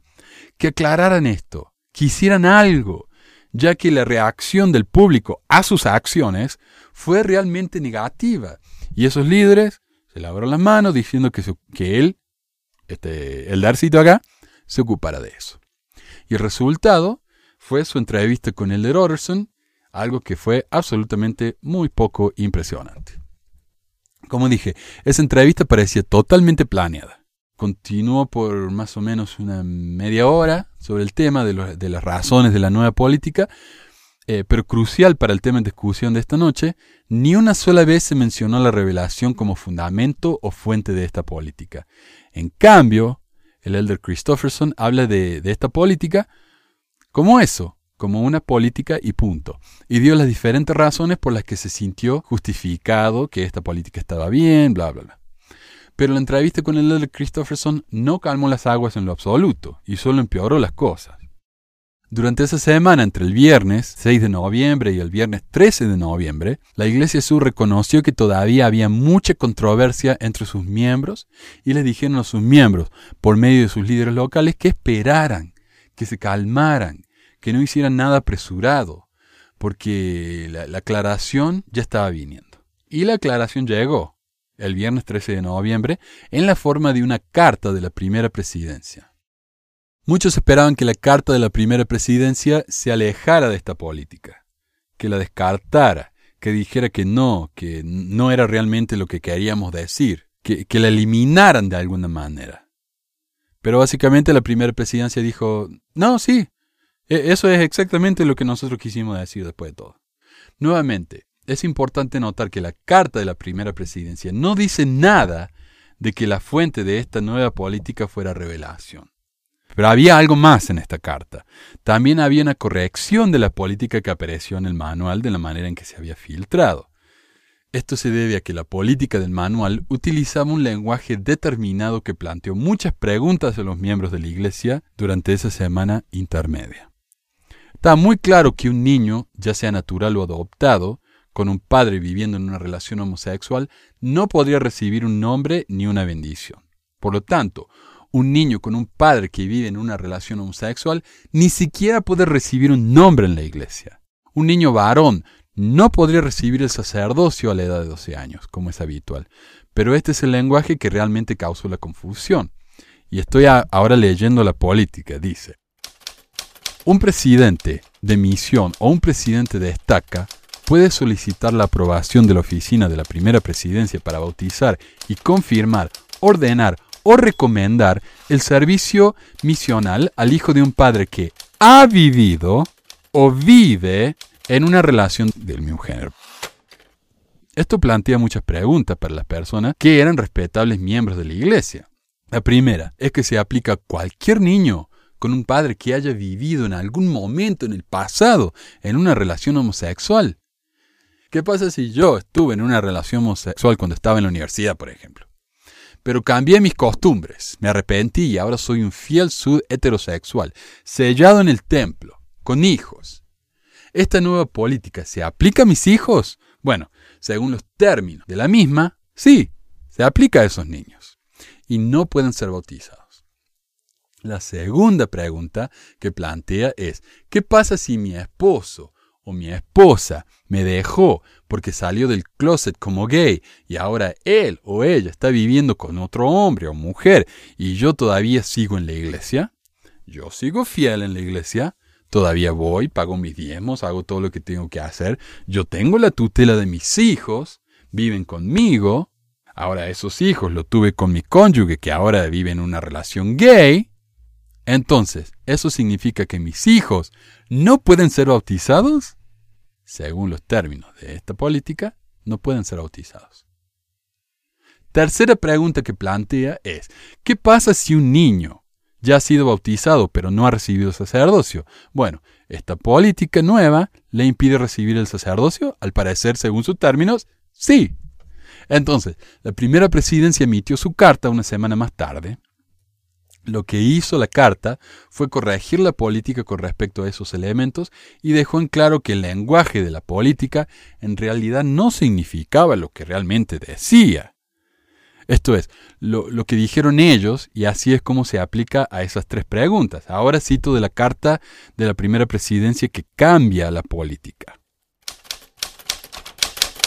que aclararan esto, que hicieran algo, ya que la reacción del público a sus acciones fue realmente negativa. Y esos líderes se lavaron las manos diciendo que, él, este, el Darcito acá, se ocupara de eso. Y el resultado fue su entrevista con Elder Orson, algo que fue absolutamente muy poco impresionante. Como dije, esa entrevista parecía totalmente planeada. Continuó por más o menos una media hora sobre el tema de, las razones de la nueva política, eh, pero crucial para el tema en discusión de esta noche, ni una sola vez se mencionó la revelación como fundamento o fuente de esta política. En cambio, el elder Christofferson habla de esta política como eso, como una política y punto. Y dio las diferentes razones por las que se sintió justificado que esta política estaba bien, bla, bla, bla. Pero la entrevista con el Elder Christopherson no calmó las aguas en lo absoluto y solo empeoró las cosas. Durante esa semana, entre el viernes 6 de noviembre y el viernes 13 de noviembre, la Iglesia Sur reconoció que todavía había mucha controversia entre sus miembros y le dijeron a sus miembros, por medio de sus líderes locales, que esperaran, que se calmaran, que no hicieran nada apresurado, porque la, la aclaración ya estaba viniendo. Y la aclaración llegó el viernes 13 de noviembre en la forma de una carta de la primera presidencia. Muchos esperaban que la carta de la primera presidencia se alejara de esta política, que la descartara, que dijera que no, que no era realmente lo que queríamos decir, que, que la eliminaran de alguna manera. Pero básicamente la primera presidencia dijo, no, sí, eso es exactamente lo que nosotros quisimos decir después de todo. Nuevamente, es importante notar que la carta de la primera presidencia no dice nada de que la fuente de esta nueva política fuera revelación. Pero había algo más en esta carta. También había una corrección de la política que apareció en el manual de la manera en que se había filtrado. Esto se debe a que la política del manual utilizaba un lenguaje determinado que planteó muchas preguntas a los miembros de la Iglesia durante esa semana intermedia. Está muy claro que un niño, ya sea natural o adoptado, con un padre viviendo en una relación homosexual, no podría recibir un nombre ni una bendición. Por lo tanto, un niño con un padre que vive en una relación homosexual ni siquiera puede recibir un nombre en la iglesia. Un niño varón no podría recibir el sacerdocio a la edad de 12 años, como es habitual. Pero este es el lenguaje que realmente causó la confusión. Y estoy ahora leyendo la política. Dice, un presidente de misión o un presidente de estaca puede solicitar la aprobación de la oficina de la primera presidencia para bautizar y confirmar, ordenar o recomendar el servicio misional al hijo de un padre que ha vivido o vive en una relación del mismo género. Esto plantea muchas preguntas para las personas que eran respetables miembros de la iglesia. La primera es que se aplica a cualquier niño con un padre que haya vivido en algún momento en el pasado en una relación homosexual. ¿Qué pasa si yo estuve en una relación homosexual cuando estaba en la universidad, por ejemplo? pero cambié mis costumbres, me arrepentí y ahora soy un fiel sud heterosexual, sellado en el templo, con hijos. ¿Esta nueva política se aplica a mis hijos? Bueno, según los términos de la misma, sí, se aplica a esos niños. Y no pueden ser bautizados. La segunda pregunta que plantea es, ¿qué pasa si mi esposo o mi esposa me dejó porque salió del closet como gay y ahora él o ella está viviendo con otro hombre o mujer y yo todavía sigo en la iglesia, yo sigo fiel en la iglesia, todavía voy, pago mis diezmos, hago todo lo que tengo que hacer, yo tengo la tutela de mis hijos, viven conmigo, ahora esos hijos lo tuve con mi cónyuge que ahora vive en una relación gay, entonces, ¿eso significa que mis hijos no pueden ser bautizados? Según los términos de esta política, no pueden ser bautizados. Tercera pregunta que plantea es, ¿qué pasa si un niño ya ha sido bautizado pero no ha recibido sacerdocio? Bueno, esta política nueva le impide recibir el sacerdocio, al parecer, según sus términos, sí. Entonces, la primera presidencia emitió su carta una semana más tarde, lo que hizo la carta fue corregir la política con respecto a esos elementos y dejó en claro que el lenguaje de la política en realidad no significaba lo que realmente decía. Esto es, lo, que dijeron ellos, y así es como se aplica a esas tres preguntas. Ahora cito de la carta de la primera presidencia que cambia la política.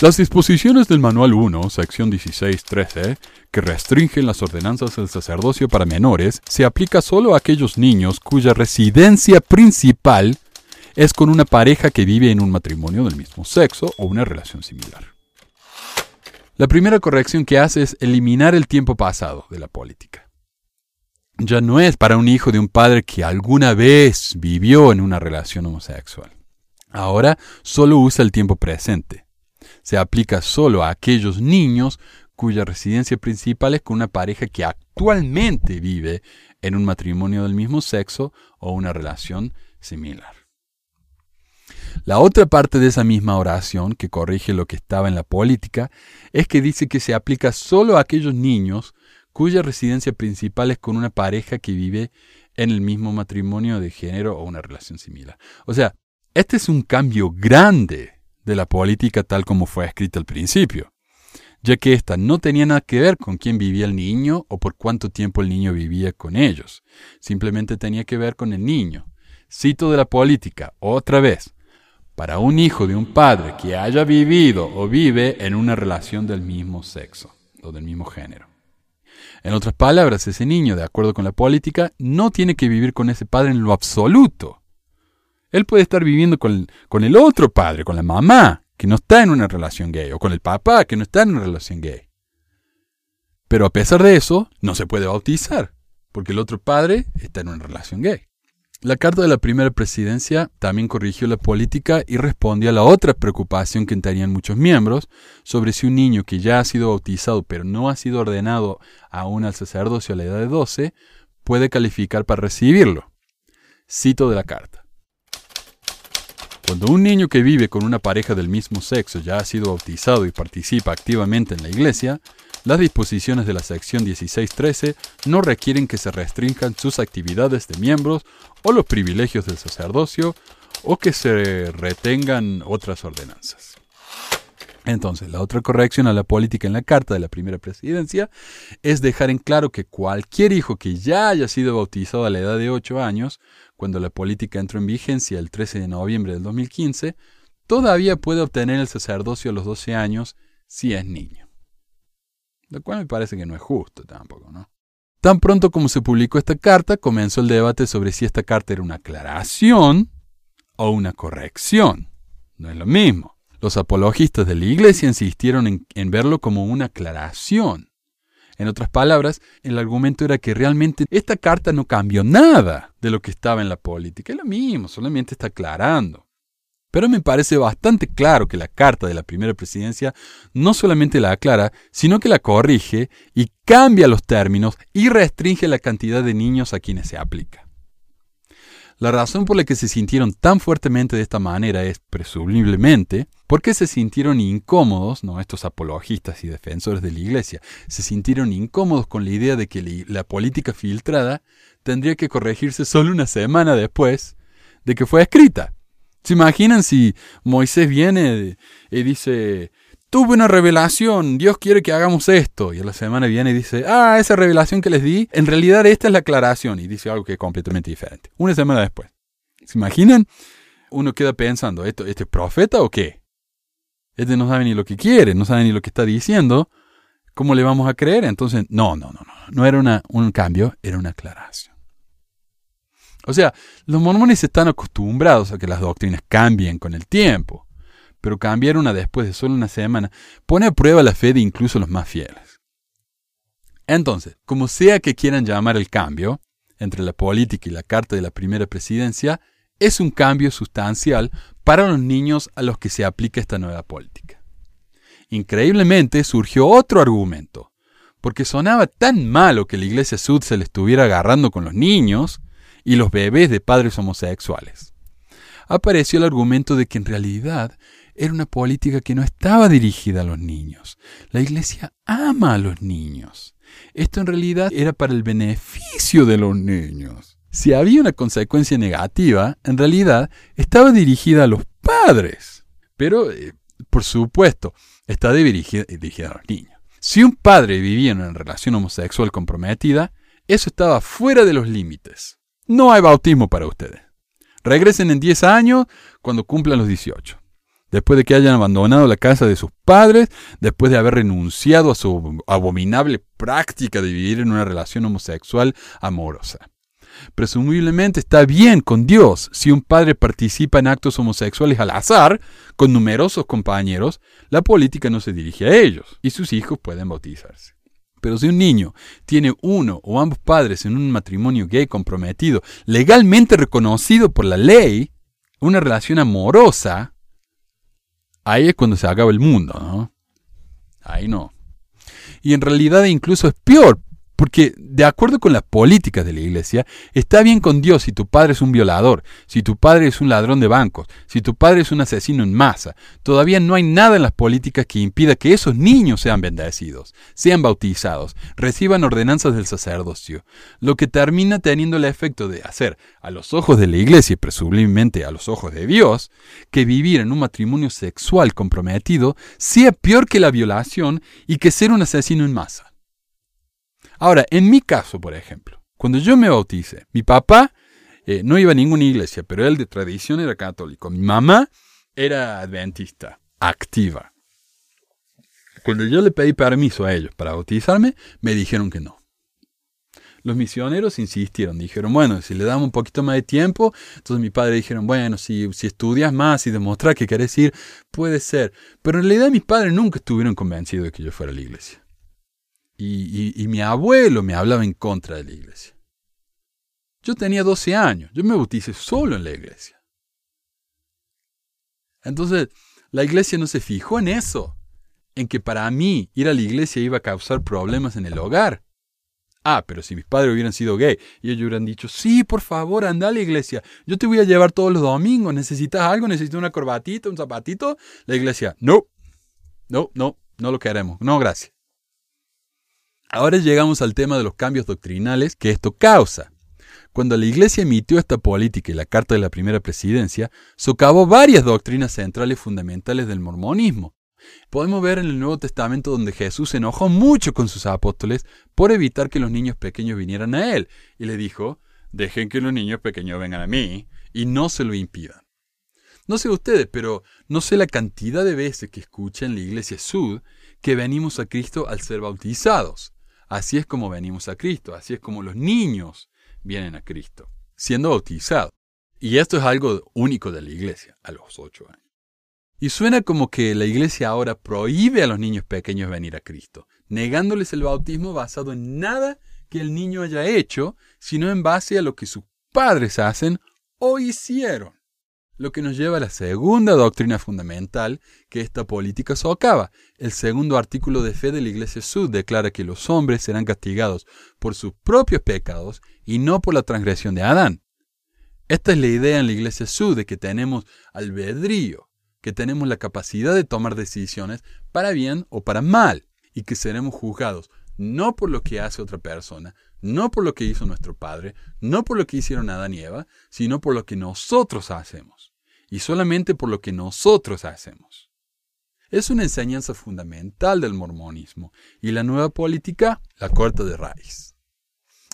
Las disposiciones del Manual 1, sección 16.13, que restringen las ordenanzas del sacerdocio para menores, se aplica solo a aquellos niños cuya residencia principal es con una pareja que vive en un matrimonio del mismo sexo o una relación similar. La primera corrección que hace es eliminar el tiempo pasado de la política. Ya no es para un hijo de un padre que alguna vez vivió en una relación homosexual. Ahora solo usa el tiempo presente se aplica solo a aquellos niños cuya residencia principal es con una pareja que actualmente vive en un matrimonio del mismo sexo o una relación similar. La otra parte de esa misma oración, que corrige lo que estaba en la política, es que dice que se aplica solo a aquellos niños cuya residencia principal es con una pareja que vive en el mismo matrimonio de género o una relación similar. O sea, este es un cambio grande de la política tal como fue escrita al principio, ya que ésta no tenía nada que ver con quién vivía el niño o por cuánto tiempo el niño vivía con ellos, simplemente tenía que ver con el niño. Cito de la política, otra vez, para un hijo de un padre que haya vivido o vive en una relación del mismo sexo o del mismo género. En otras palabras, ese niño, de acuerdo con la política, no tiene que vivir con ese padre en lo absoluto. Él puede estar viviendo con, el otro padre, con la mamá, que no está en una relación gay, o con el papá, que no está en una relación gay. Pero a pesar de eso, no se puede bautizar, porque el otro padre está en una relación gay. La carta de la primera presidencia también corrigió la política y respondió a la otra preocupación que tenían muchos miembros sobre si un niño que ya ha sido bautizado pero no ha sido ordenado aún al sacerdocio a la edad de 12 puede calificar para recibirlo. Cito de la carta. Cuando un niño que vive con una pareja del mismo sexo ya ha sido bautizado y participa activamente en la iglesia, las disposiciones de la sección 1613 no requieren que se restrinjan sus actividades de miembros o los privilegios del sacerdocio o que se retengan otras ordenanzas. Entonces, la otra corrección a la política en la carta de la primera presidencia es dejar en claro que cualquier hijo que ya haya sido bautizado a la edad de 8 años, cuando la política entró en vigencia el 13 de noviembre del 2015, todavía puede obtener el sacerdocio a los 12 años si es niño. Lo cual me parece que no es justo tampoco, ¿no? Tan pronto como se publicó esta carta, comenzó el debate sobre si esta carta era una aclaración o una corrección. No es lo mismo. Los apologistas de la Iglesia insistieron en, en, verlo como una aclaración. En otras palabras, el argumento era que realmente esta carta no cambió nada de lo que estaba en la política. Es lo mismo, solamente está aclarando. Pero me parece bastante claro que la carta de la primera presidencia no solamente la aclara, sino que la corrige y cambia los términos y restringe la cantidad de niños a quienes se aplica. La razón por la que se sintieron tan fuertemente de esta manera es, presumiblemente, porque se sintieron incómodos, no estos apologistas y defensores de la Iglesia, se sintieron incómodos con la idea de que la política filtrada tendría que corregirse solo una semana después de que fue escrita. ¿Se imaginan si Moisés viene y dice, tuve una revelación, Dios quiere que hagamos esto? Y a la semana viene y dice, ah, esa revelación que les di, en realidad esta es la aclaración y dice algo que es completamente diferente. Una semana después. ¿Se imaginan? Uno queda pensando, ¿esto, ¿este es profeta o qué? Este no sabe ni lo que quiere, no sabe ni lo que está diciendo. ¿Cómo le vamos a creer? Entonces, no, no, no, no. No era una, un cambio, era una aclaración. O sea, los mormones están acostumbrados a que las doctrinas cambien con el tiempo, pero cambiar una después de solo una semana pone a prueba la fe de incluso los más fieles. Entonces, como sea que quieran llamar el cambio entre la política y la carta de la primera presidencia, es un cambio sustancial para los niños a los que se aplica esta nueva política. Increíblemente surgió otro argumento, porque sonaba tan malo que la iglesia sud se le estuviera agarrando con los niños, y los bebés de padres homosexuales. Apareció el argumento de que en realidad era una política que no estaba dirigida a los niños. La iglesia ama a los niños. Esto en realidad era para el beneficio de los niños. Si había una consecuencia negativa, en realidad estaba dirigida a los padres. Pero, eh, por supuesto, está dirigida, dirigida a los niños. Si un padre vivía en una relación homosexual comprometida, eso estaba fuera de los límites. No hay bautismo para ustedes. Regresen en 10 años cuando cumplan los 18. Después de que hayan abandonado la casa de sus padres, después de haber renunciado a su abominable práctica de vivir en una relación homosexual amorosa. Presumiblemente está bien con Dios si un padre participa en actos homosexuales al azar, con numerosos compañeros, la política no se dirige a ellos y sus hijos pueden bautizarse. Pero si un niño tiene uno o ambos padres en un matrimonio gay comprometido, legalmente reconocido por la ley, una relación amorosa, ahí es cuando se acaba el mundo, ¿no? Ahí no. Y en realidad incluso es peor, porque de acuerdo con las políticas de la iglesia, está bien con Dios si tu padre es un violador, si tu padre es un ladrón de bancos, si tu padre es un asesino en masa. Todavía no hay nada en las políticas que impida que esos niños sean bendecidos, sean bautizados, reciban ordenanzas del sacerdocio, lo que termina teniendo el efecto de hacer, a los ojos de la iglesia y presumiblemente a los ojos de Dios, que vivir en un matrimonio sexual comprometido sea peor que la violación y que ser un asesino en masa. Ahora, en mi caso, por ejemplo, cuando yo me bauticé, mi papá eh, no iba a ninguna iglesia, pero él de tradición era católico. Mi mamá era adventista, activa. Cuando yo le pedí permiso a ellos para bautizarme, me dijeron que no. Los misioneros insistieron, dijeron, bueno, si le damos un poquito más de tiempo, entonces mi padre dijeron, bueno, si, si estudias más y demostras que querés ir, puede ser. Pero en realidad mis padres nunca estuvieron convencidos de que yo fuera a la iglesia. Y, mi abuelo me hablaba en contra de la iglesia. Yo tenía 12 años, yo me bauticé solo en la iglesia. Entonces, la iglesia no se fijó en eso, en que para mí ir a la iglesia iba a causar problemas en el hogar. Ah, pero si mis padres hubieran sido gay y ellos hubieran dicho, sí, por favor, anda a la iglesia, yo te voy a llevar todos los domingos, necesitas algo, necesitas una corbatita, un zapatito, la iglesia, no, no, no, no lo queremos, no, gracias. Ahora llegamos al tema de los cambios doctrinales que esto causa. Cuando la Iglesia emitió esta política y la Carta de la Primera Presidencia, socavó varias doctrinas centrales fundamentales del mormonismo, Podemos ver en el Nuevo Testamento donde Jesús se enojó mucho con sus apóstoles por evitar que los niños pequeños vinieran a Él, y le dijo, dejen que los niños pequeños vengan a mí, y no se lo impidan. No sé ustedes, pero no sé la cantidad de veces que escucha en la iglesia Sud que venimos a Cristo al ser bautizados. Así es como venimos a Cristo, así es como los niños vienen a Cristo, siendo bautizados. Y esto es algo único de la iglesia a los ocho años. Y suena como que la iglesia ahora prohíbe a los niños pequeños venir a Cristo, negándoles el bautismo basado en nada que el niño haya hecho, sino en base a lo que sus padres hacen o hicieron. Lo que nos lleva a la segunda doctrina fundamental que esta política socava. El segundo artículo de fe de la Iglesia Sud declara que los hombres serán castigados por sus propios pecados y no por la transgresión de Adán. Esta es la idea en la Iglesia Sud de que tenemos albedrío, que tenemos la capacidad de tomar decisiones para bien o para mal y que seremos juzgados no por lo que hace otra persona, no por lo que hizo nuestro Padre, no por lo que hicieron Adán y Eva, sino por lo que nosotros hacemos, y solamente por lo que nosotros hacemos. Es una enseñanza fundamental del mormonismo, y la nueva política la corta de raíz.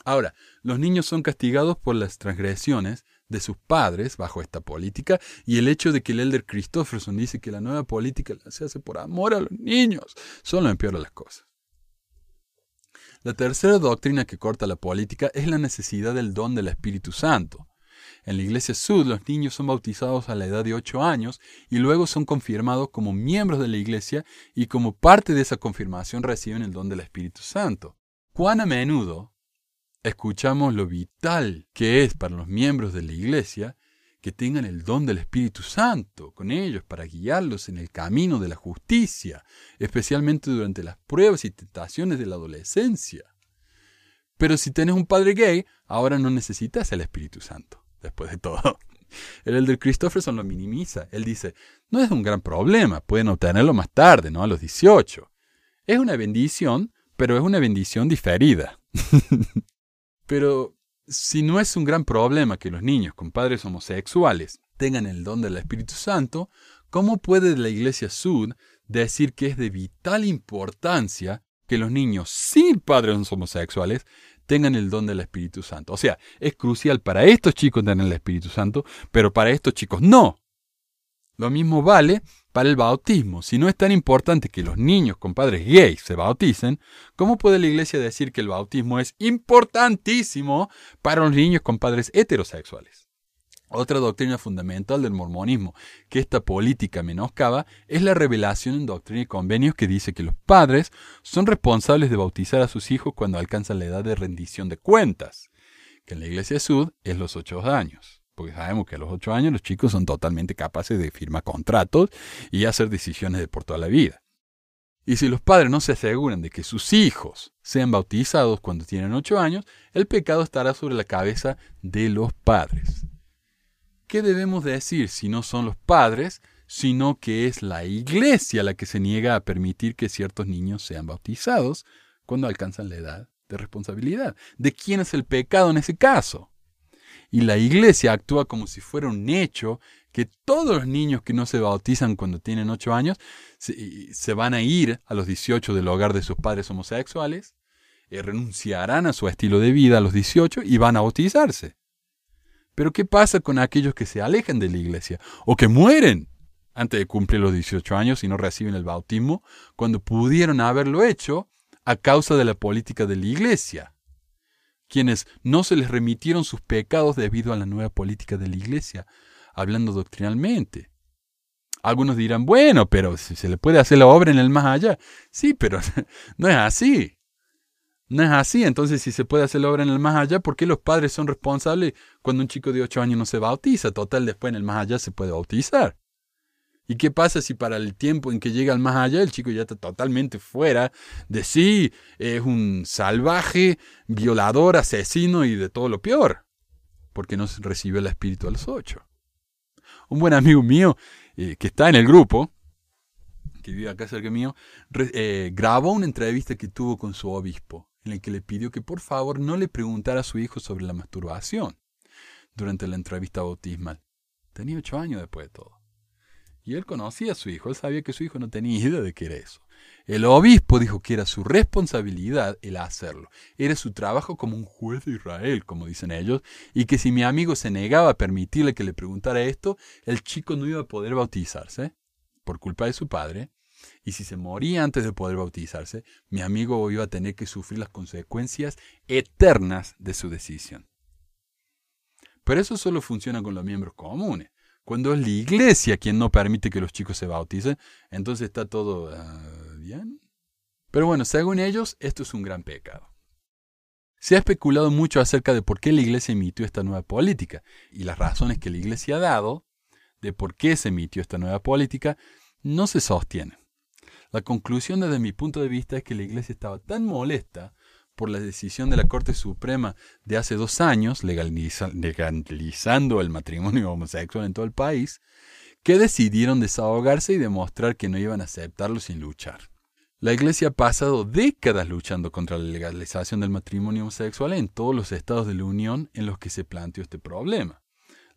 Ahora, los niños son castigados por las transgresiones de sus padres bajo esta política y el hecho de que el elder Christofferson dice que la nueva política se hace por amor a los niños solo empeora las cosas. La tercera doctrina que corta la política es la necesidad del don del Espíritu Santo. En la Iglesia Sud los niños son bautizados a la edad de 8 años y luego son confirmados como miembros de la Iglesia y como parte de esa confirmación reciben el don del Espíritu Santo. ¿Cuán a menudo escuchamos lo vital que es para los miembros de la Iglesia que tengan el don del Espíritu Santo con ellos para guiarlos en el camino de la justicia, especialmente durante las pruebas y tentaciones de la adolescencia. Pero si tienes un padre gay, ahora no necesitas el Espíritu Santo, después de todo. (laughs) El elder Christopherson lo minimiza. Él dice, no es un gran problema, pueden obtenerlo más tarde, ¿no? A los 18. Es una bendición, pero es una bendición diferida. (laughs) Pero si no es un gran problema que los niños con padres homosexuales tengan el don del Espíritu Santo, ¿cómo puede la Iglesia Sud decir que es de vital importancia que los niños sin padres homosexuales tengan el don del Espíritu Santo? O sea, es crucial para estos chicos tener el Espíritu Santo, pero para estos chicos no. Lo mismo vale para el bautismo. Si no es tan importante que los niños con padres gays se bauticen, ¿cómo puede la iglesia decir que el bautismo es importantísimo para los niños con padres heterosexuales? Otra doctrina fundamental del mormonismo que esta política menoscaba es la revelación en doctrina y convenios que dice que los padres son responsables de bautizar a sus hijos cuando alcanzan la edad de rendición de cuentas, que en la iglesia sud es los ocho años porque sabemos que a los ocho años los chicos son totalmente capaces de firmar contratos y hacer decisiones de por toda la vida. Y si los padres no se aseguran de que sus hijos sean bautizados cuando tienen ocho años, el pecado estará sobre la cabeza de los padres. ¿Qué debemos decir si no son los padres, sino que es la iglesia la que se niega a permitir que ciertos niños sean bautizados cuando alcanzan la edad de responsabilidad? ¿De quién es el pecado en ese caso? y la iglesia actúa como si fuera un hecho que todos los niños que no se bautizan cuando tienen 8 años se, van a ir a los 18 del hogar de sus padres homosexuales, eh, renunciarán a su estilo de vida a los 18 y van a bautizarse. Pero ¿qué pasa con aquellos que se alejan de la iglesia o que mueren antes de cumplir los 18 años y no reciben el bautismo cuando pudieron haberlo hecho a causa de la política de la iglesia? Quienes no se les remitieron sus pecados debido a la nueva política de la iglesia, hablando doctrinalmente. Algunos dirán, bueno, pero si se le puede hacer la obra en el más allá. Sí, pero (laughs) no es así. No es así. Entonces, si se puede hacer la obra en el más allá, ¿por qué los padres son responsables cuando un chico de 8 años no se bautiza? Total, después en el más allá se puede bautizar. ¿Y qué pasa si para el tiempo en que llega al más allá el chico ya está totalmente fuera de sí? Es un salvaje, violador, asesino y de todo lo peor. Porque no recibió el espíritu a los ocho. Un buen amigo mío eh, que está en el grupo, que vive acá cerca mío, eh, grabó una entrevista que tuvo con su obispo, en el que le pidió que por favor no le preguntara a su hijo sobre la masturbación durante la entrevista bautismal. Tenía ocho años después de todo. Y él conocía a su hijo, él sabía que su hijo no tenía idea de qué era eso. El obispo dijo que era su responsabilidad el hacerlo. Era su trabajo como un juez de Israel, como dicen ellos, y que si mi amigo se negaba a permitirle que le preguntara esto, el chico no iba a poder bautizarse por culpa de su padre, y si se moría antes de poder bautizarse, mi amigo iba a tener que sufrir las consecuencias eternas de su decisión. Pero eso solo funciona con los miembros comunes. Cuando es la iglesia quien no permite que los chicos se bauticen, entonces está todo ah, bien. Pero bueno, según ellos, esto es un gran pecado. Se ha especulado mucho acerca de por qué la iglesia emitió esta nueva política y las razones que la iglesia ha dado de por qué se emitió esta nueva política no se sostienen. La conclusión desde mi punto de vista es que la iglesia estaba tan molesta por la decisión de la Corte Suprema de hace dos años, legalizando el matrimonio (laughs) homosexual en todo el país, que decidieron desahogarse y demostrar que no iban a aceptarlo sin luchar. La Iglesia ha pasado décadas luchando contra la legalización del matrimonio homosexual en todos los estados de la Unión en los que se planteó este problema.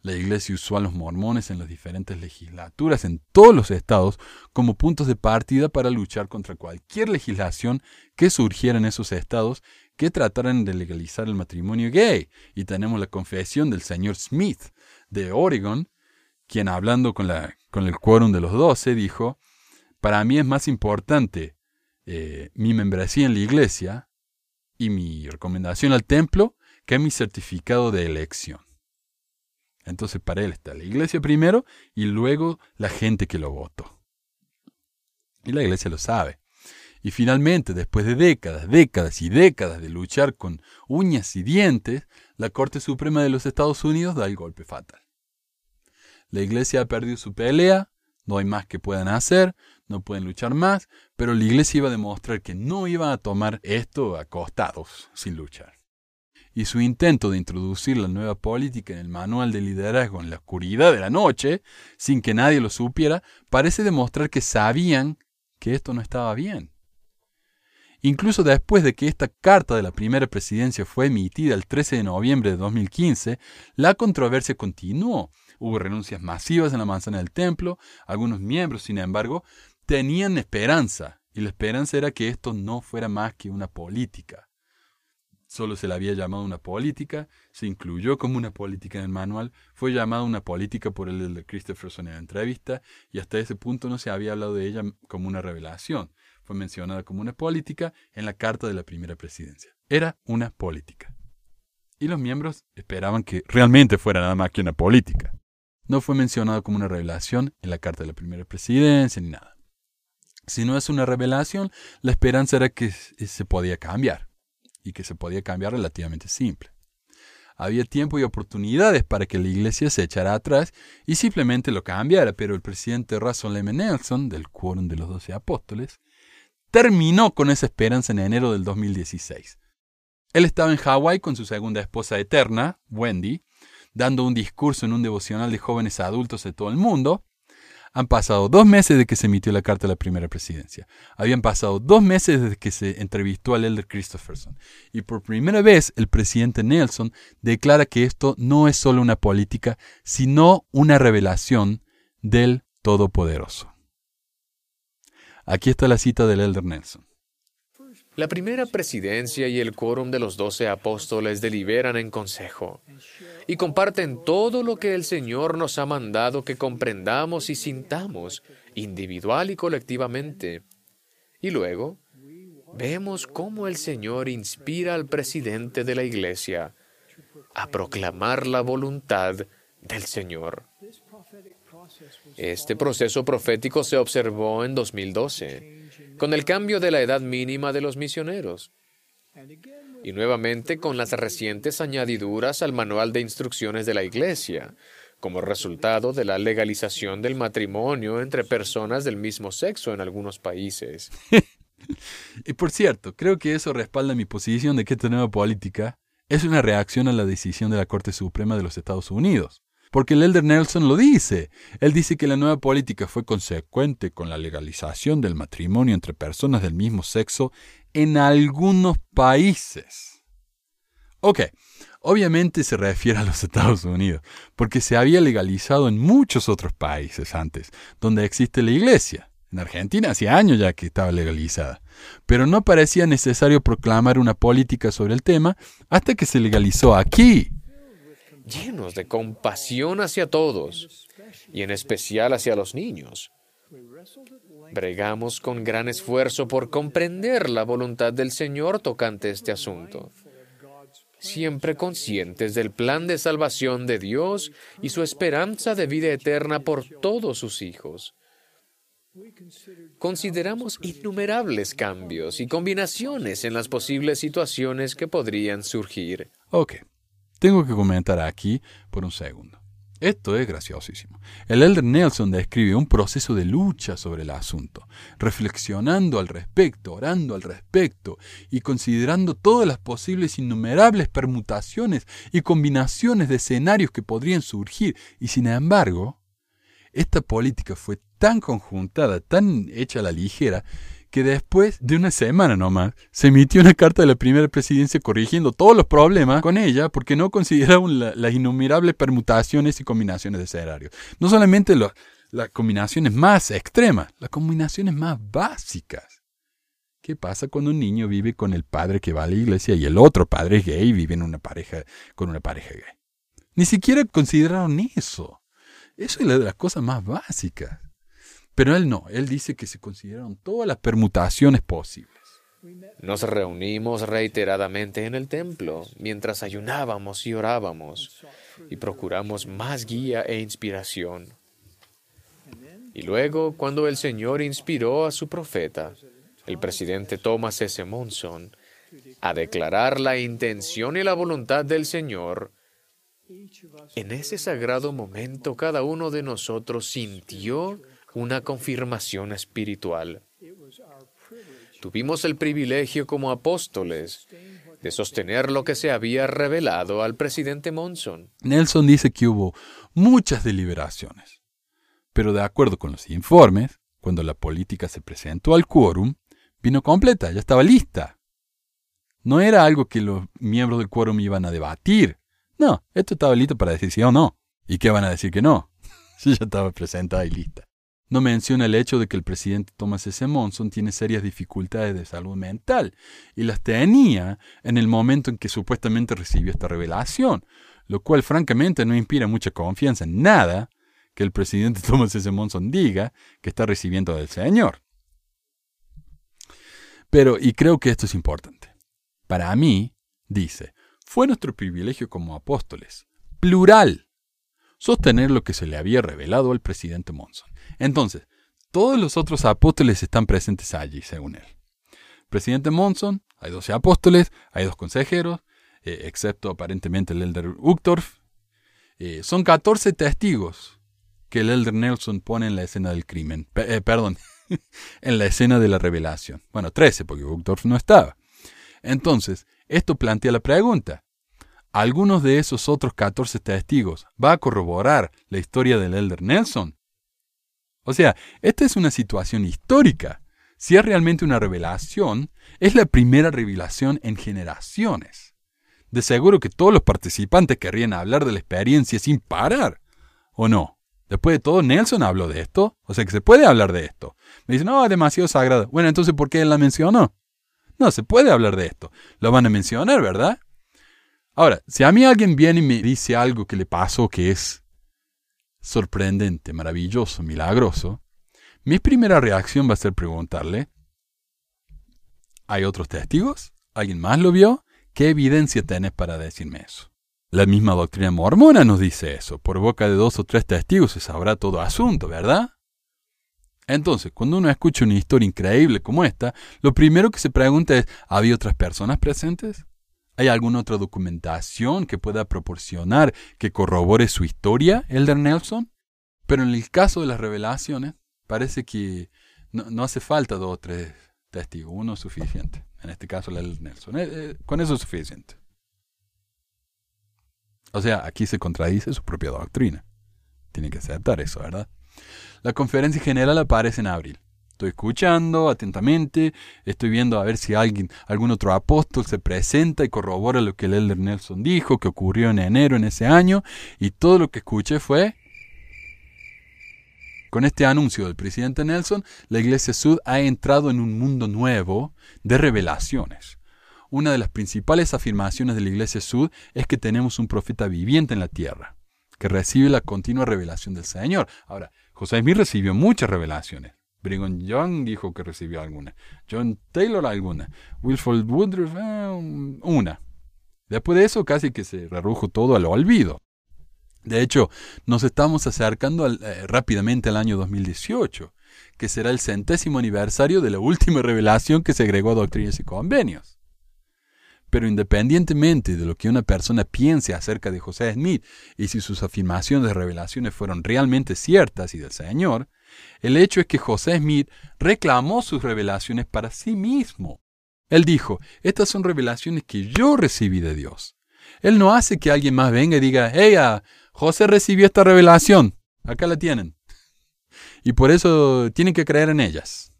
La Iglesia usó a los mormones en las diferentes legislaturas en todos los estados como puntos de partida para luchar contra cualquier legislación que surgiera en esos estados que trataran de legalizar el matrimonio gay. Y tenemos la confesión del señor Smith de Oregon, quien hablando con, la, con el quórum de los doce dijo, para mí es más importante eh, mi membresía en la iglesia y mi recomendación al templo que mi certificado de elección. Entonces para él está la iglesia primero y luego la gente que lo votó. Y la iglesia lo sabe. Y finalmente, después de décadas, décadas y décadas de luchar con uñas y dientes, la Corte Suprema de los Estados Unidos da el golpe fatal. La iglesia ha perdido su pelea, no hay más que puedan hacer, no pueden luchar más, pero la iglesia iba a demostrar que no iba a tomar esto acostados sin luchar y su intento de introducir la nueva política en el manual de liderazgo en la oscuridad de la noche, sin que nadie lo supiera, parece demostrar que sabían que esto no estaba bien. Incluso después de que esta carta de la primera presidencia fue emitida el 13 de noviembre de 2015, la controversia continuó. Hubo renuncias masivas en la manzana del templo, algunos miembros, sin embargo, tenían esperanza, y la esperanza era que esto no fuera más que una política solo se le había llamado una política, se incluyó como una política en el manual, fue llamada una política por el Christopherson en la entrevista y hasta ese punto no se había hablado de ella como una revelación. Fue mencionada como una política en la carta de la primera presidencia. Era una política. Y los miembros esperaban que realmente fuera nada más que una política. No fue mencionado como una revelación en la carta de la primera presidencia ni nada. Si no es una revelación, la esperanza era que se podía cambiar y que se podía cambiar relativamente simple. Había tiempo y oportunidades para que la iglesia se echara atrás y simplemente lo cambiara, pero el presidente Russell M. Nelson, del Quórum de los Doce Apóstoles, terminó con esa esperanza en enero del 2016. Él estaba en Hawái con su segunda esposa eterna, Wendy, dando un discurso en un devocional de jóvenes adultos de todo el mundo, han pasado dos meses desde que se emitió la carta de la primera presidencia. Habían pasado dos meses desde que se entrevistó al elder Christopherson. Y por primera vez el presidente Nelson declara que esto no es solo una política, sino una revelación del Todopoderoso. Aquí está la cita del elder Nelson. La primera presidencia y el quórum de los doce apóstoles deliberan en consejo y comparten todo lo que el Señor nos ha mandado que comprendamos y sintamos, individual y colectivamente. Y luego, vemos cómo el Señor inspira al presidente de la Iglesia a proclamar la voluntad del Señor. Este proceso profético se observó en 2012, con el cambio de la edad mínima de los misioneros y nuevamente con las recientes añadiduras al manual de instrucciones de la Iglesia, como resultado de la legalización del matrimonio entre personas del mismo sexo en algunos países. (laughs) y por cierto, creo que eso respalda mi posición de que esta nueva política es una reacción a la decisión de la Corte Suprema de los Estados Unidos. Porque el elder Nelson lo dice. Él dice que la nueva política fue consecuente con la legalización del matrimonio entre personas del mismo sexo en algunos países. Ok, obviamente se refiere a los Estados Unidos, porque se había legalizado en muchos otros países antes, donde existe la iglesia. En Argentina hacía años ya que estaba legalizada, pero no parecía necesario proclamar una política sobre el tema hasta que se legalizó aquí. Llenos de compasión hacia todos, y en especial hacia los niños. Bregamos con gran esfuerzo por comprender la voluntad del Señor tocante este asunto, siempre conscientes del plan de salvación de Dios y su esperanza de vida eterna por todos sus hijos. Consideramos innumerables cambios y combinaciones en las posibles situaciones que podrían surgir. Ok, tengo que comentar aquí por un segundo. Esto es graciosísimo. El elder Nelson describe un proceso de lucha sobre el asunto, reflexionando al respecto, orando al respecto y considerando todas las posibles innumerables permutaciones y combinaciones de escenarios que podrían surgir. Y sin embargo, esta política fue tan conjuntada, tan hecha a la ligera, que después de una semana nomás se emitió una carta de la primera presidencia corrigiendo todos los problemas con ella porque no consideraban las innumerables permutaciones y combinaciones de escenarios. No solamente las combinaciones más extremas, las combinaciones más básicas. ¿Qué pasa cuando un niño vive con el padre que va a la iglesia y el otro padre es gay y vive en una pareja, con una pareja gay? Ni siquiera consideraron eso. Eso es una de las cosas más básicas. Pero él no, él dice que se consideraron todas las permutaciones posibles. Nos reunimos reiteradamente en el templo mientras ayunábamos y orábamos y procuramos más guía e inspiración. Y luego, cuando el Señor inspiró a su profeta, el presidente Thomas S. Monson, a declarar la intención y la voluntad del Señor, en ese sagrado momento cada uno de nosotros sintió una confirmación espiritual. Tuvimos el privilegio como apóstoles de sostener lo que se había revelado al presidente Monson. Nelson dice que hubo muchas deliberaciones, pero de acuerdo con los informes, cuando la política se presentó al quórum, vino completa, ya estaba lista. No era algo que los miembros del quórum iban a debatir. No, esto estaba listo para decir sí o no. ¿Y qué van a decir que no? (laughs) Si ya estaba presentada y lista. No menciona el hecho de que el presidente Thomas S. Monson tiene serias dificultades de salud mental y las tenía en el momento en que supuestamente recibió esta revelación, lo cual francamente no inspira mucha confianza en nada que el presidente (laughs) Thomas S. Monson diga que está recibiendo del Señor. Pero, y creo que esto es importante, para mí, dice, fue nuestro privilegio como apóstoles, plural, sostener lo que se le había revelado al presidente Monson. Entonces, todos los otros apóstoles están presentes allí, según él. Presidente Monson, hay 12 apóstoles, hay dos consejeros, eh, excepto aparentemente el elder Uchtdorf. Eh, son 14 testigos que el elder Nelson pone en la escena del crimen. Eh, perdón, (laughs) en la escena de la revelación. Bueno, 13, porque Uchtdorf no estaba. Entonces, esto plantea la pregunta. ¿Algunos de esos otros 14 testigos va a corroborar la historia del elder Nelson? O sea, esta es una situación histórica. Si es realmente una revelación, es la primera revelación en generaciones. De seguro que todos los participantes querrían hablar de la experiencia sin parar. ¿O no? Después de todo, Nelson habló de esto. O sea que se puede hablar de esto. Me dicen, no, es demasiado sagrado. Bueno, entonces, ¿por qué él la mencionó? No se puede hablar de esto. Lo van a mencionar, ¿verdad? Ahora, si a mí alguien viene y me dice algo que le pasó que es sorprendente, maravilloso, milagroso, mi primera reacción va a ser preguntarle, ¿hay otros testigos? ¿Alguien más lo vio? ¿Qué evidencia tenés para decirme eso? La misma doctrina mormona nos dice eso. Por boca de dos o tres testigos se sabrá todo asunto, ¿verdad? Entonces, cuando uno escucha una historia increíble como esta, lo primero que se pregunta es, ¿había otras personas presentes? ¿Hay alguna otra documentación que pueda proporcionar que corrobore su historia, Elder Nelson? Pero en el caso de las revelaciones, parece que no, hace falta dos o tres testigos, uno es suficiente. En este caso, el Elder Nelson. Eh, eh, con eso es suficiente. O sea, aquí se contradice su propia doctrina. Tiene que aceptar eso, ¿verdad? La conferencia general aparece en abril. Estoy escuchando atentamente, estoy viendo a ver si alguien, algún otro apóstol se presenta y corrobora lo que el Elder Nelson dijo, que ocurrió en enero en ese año, y todo lo que escuché fue... Con este anuncio del presidente Nelson, la Iglesia Sud ha entrado en un mundo nuevo de revelaciones. Una de las principales afirmaciones de la Iglesia Sud es que tenemos un profeta viviente en la tierra, que recibe la continua revelación del Señor. Ahora, José Smith recibió muchas revelaciones, Brigham Young dijo que recibió alguna. John Taylor alguna. Wilford Woodruff eh, una. Después de eso casi que se redujo todo al olvido. De hecho, nos estamos acercando eh, rápidamente al año 2018, que será el centésimo aniversario de la última revelación que se agregó a Doctrinas y Convenios. Pero independientemente de lo que una persona piense acerca de José Smith y si sus afirmaciones de revelaciones fueron realmente ciertas y del Señor, el hecho es que José Smith reclamó sus revelaciones para sí mismo. Él dijo, estas son revelaciones que yo recibí de Dios. Él no hace que alguien más venga y diga, hey, ah, José recibió esta revelación, acá la tienen. Y por eso tienen que creer en ellas.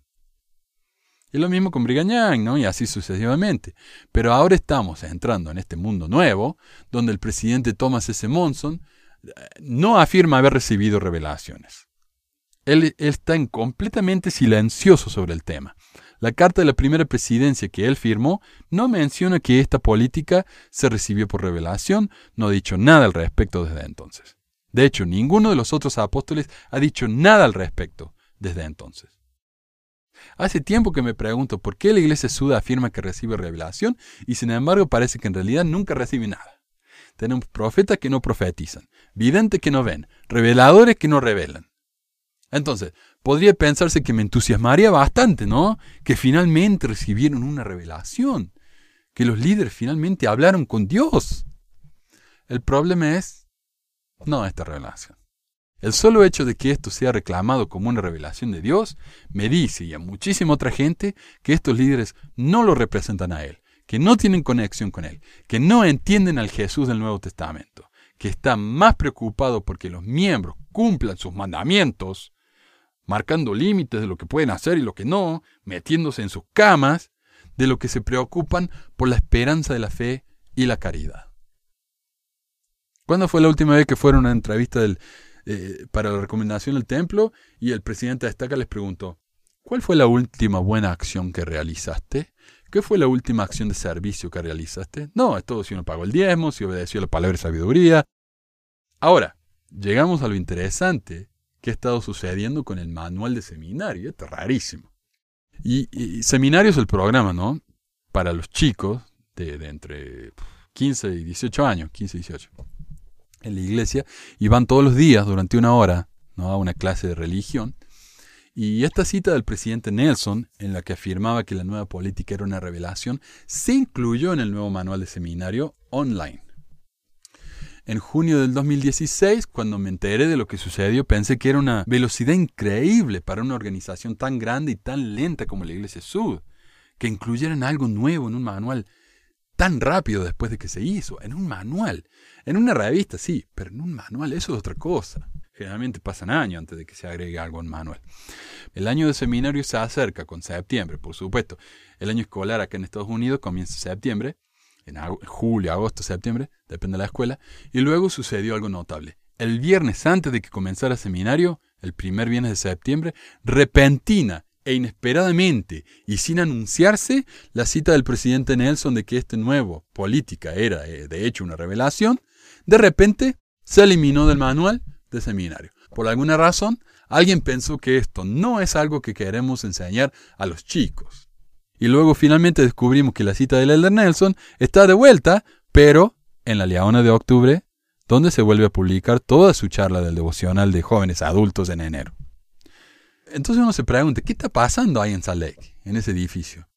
Y lo mismo con Brigham ¿no? Y así sucesivamente. Pero ahora estamos entrando en este mundo nuevo, donde el presidente Thomas S. Monson eh, no afirma haber recibido revelaciones. Él, está en completamente silencioso sobre el tema. La carta de la primera presidencia que él firmó no menciona que esta política se recibió por revelación, no ha dicho nada al respecto desde entonces. De hecho, ninguno de los otros apóstoles ha dicho nada al respecto desde entonces. Hace tiempo que me pregunto por qué la iglesia suda afirma que recibe revelación y sin embargo parece que en realidad nunca recibe nada. Tenemos profetas que no profetizan, videntes que no ven, reveladores que no revelan. Entonces, podría pensarse que me entusiasmaría bastante, ¿no? Que finalmente recibieron una revelación, que los líderes finalmente hablaron con Dios. El problema es, no esta revelación. El solo hecho de que esto sea reclamado como una revelación de Dios me dice y a muchísima otra gente que estos líderes no lo representan a Él, que no tienen conexión con Él, que no entienden al Jesús del Nuevo Testamento, que están más preocupados porque los miembros cumplan sus mandamientos marcando límites de lo que pueden hacer y lo que no, metiéndose en sus camas, de lo que se preocupan por la esperanza de la fe y la caridad. ¿Cuándo fue la última vez que fueron a una entrevista del, eh, para la recomendación del templo y el presidente de Estaca les preguntó, ¿cuál fue la última buena acción que realizaste? ¿Qué fue la última acción de servicio que realizaste? No, es todo si uno pagó el diezmo, si obedeció la palabra de sabiduría. Ahora, llegamos a lo interesante qué ha estado sucediendo con el manual de seminario. Es rarísimo. Y, seminario es el programa, ¿no? Para los chicos de, entre 15 y 18 años, 15 y 18, en la iglesia, y van todos los días durante una hora ¿no? a una clase de religión. Y esta cita del presidente Nelson, en la que afirmaba que la nueva política era una revelación, se incluyó en el nuevo manual de seminario online. En junio del 2016, cuando me enteré de lo que sucedió, pensé que era una velocidad increíble para una organización tan grande y tan lenta como la Iglesia Sud, que incluyeran algo nuevo en un manual tan rápido después de que se hizo, en un manual. En una revista, sí, pero en un manual eso es otra cosa. Generalmente pasan años antes de que se agregue algo en manual. El año de seminario se acerca con septiembre, por supuesto. El año escolar acá en Estados Unidos comienza en septiembre en julio, agosto, septiembre, depende de la escuela, y luego sucedió algo notable. El viernes antes de que comenzara seminario, el primer viernes de septiembre, repentina e inesperadamente y sin anunciarse la cita del presidente Nelson de que este nuevo política era eh, de hecho una revelación, de repente se eliminó del manual de seminario. Por alguna razón, alguien pensó que esto no es algo que queremos enseñar a los chicos. Y luego finalmente descubrimos que la cita del Elder Nelson está de vuelta, pero en la Leona de octubre, donde se vuelve a publicar toda su charla del devocional de jóvenes adultos en enero. Entonces uno se pregunta, ¿qué está pasando ahí en Salt Lake, en ese edificio?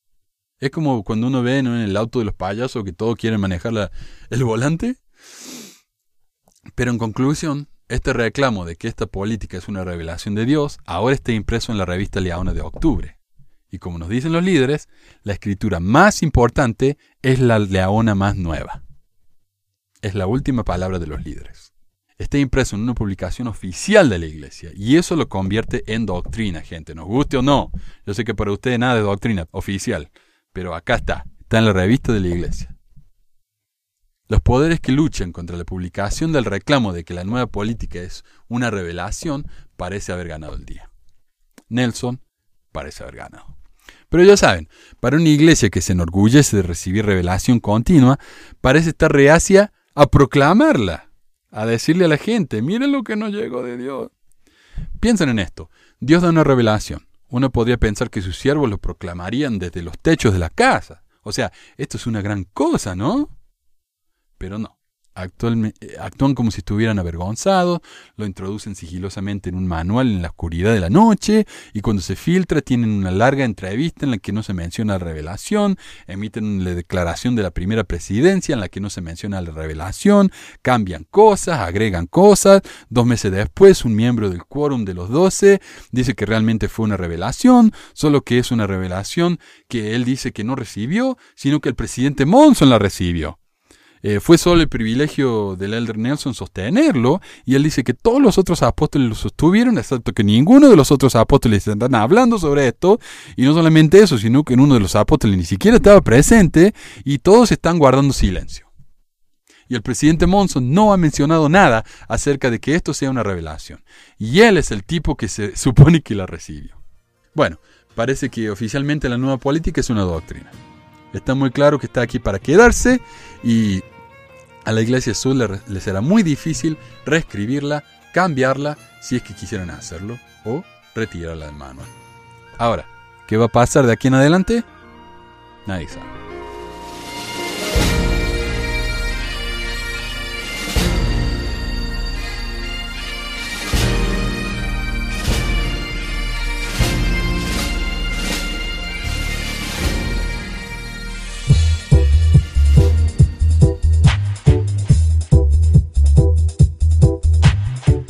Es como cuando uno ve en el auto de los payasos que todos quieren manejar el volante. Pero en conclusión, este reclamo de que esta política es una revelación de Dios ahora está impreso en la revista Leona de octubre. Y como nos dicen los líderes, la escritura más importante es la Leona más nueva. Es la última palabra de los líderes está impreso en una publicación oficial de la iglesia. Y eso lo convierte en doctrina, gente. Nos guste o no. Yo sé que para ustedes nada de doctrina oficial. Pero acá está. Está en la revista de la iglesia. Los poderes que luchan contra la publicación del reclamo de que la nueva política es una revelación parece haber ganado el día. Nelson parece haber ganado. Pero ya saben, para una iglesia que se enorgullece de recibir revelación continua, parece estar reacia a proclamarla a decirle a la gente, miren lo que nos llegó de Dios. Piensen en esto, Dios da una revelación. Uno podría pensar que sus siervos lo proclamarían desde los techos de la casa. O sea, esto es una gran cosa, ¿no? Pero no. Eh, actúan como si estuvieran avergonzados, lo introducen sigilosamente en un manual en la oscuridad de la noche y cuando se filtra tienen una larga entrevista en la que no se menciona la revelación, emiten la declaración de la primera presidencia en la que no se menciona la revelación, cambian cosas, agregan cosas, dos meses después un miembro del quórum de los doce dice que realmente fue una revelación, solo que es una revelación que él dice que no recibió, sino que el presidente Monson la recibió. Eh, fue solo el privilegio del Elder Nelson sostenerlo, y él dice que todos los otros apóstoles lo sostuvieron, excepto que ninguno de los otros apóstoles están hablando sobre esto, y no solamente eso, sino que uno de los apóstoles ni siquiera estaba presente, y todos están guardando silencio. Y el presidente Monson no ha mencionado nada acerca de que esto sea una revelación. Y él es el tipo que se (laughs) supone que la recibió. Bueno, parece que oficialmente la nueva política es una doctrina. Está muy claro que está aquí para quedarse y a la Iglesia Azul le, será muy difícil reescribirla, cambiarla, si es que quisieran hacerlo, o retirarla del manual. Ahora, ¿qué va a pasar de aquí en adelante? Nadie sabe.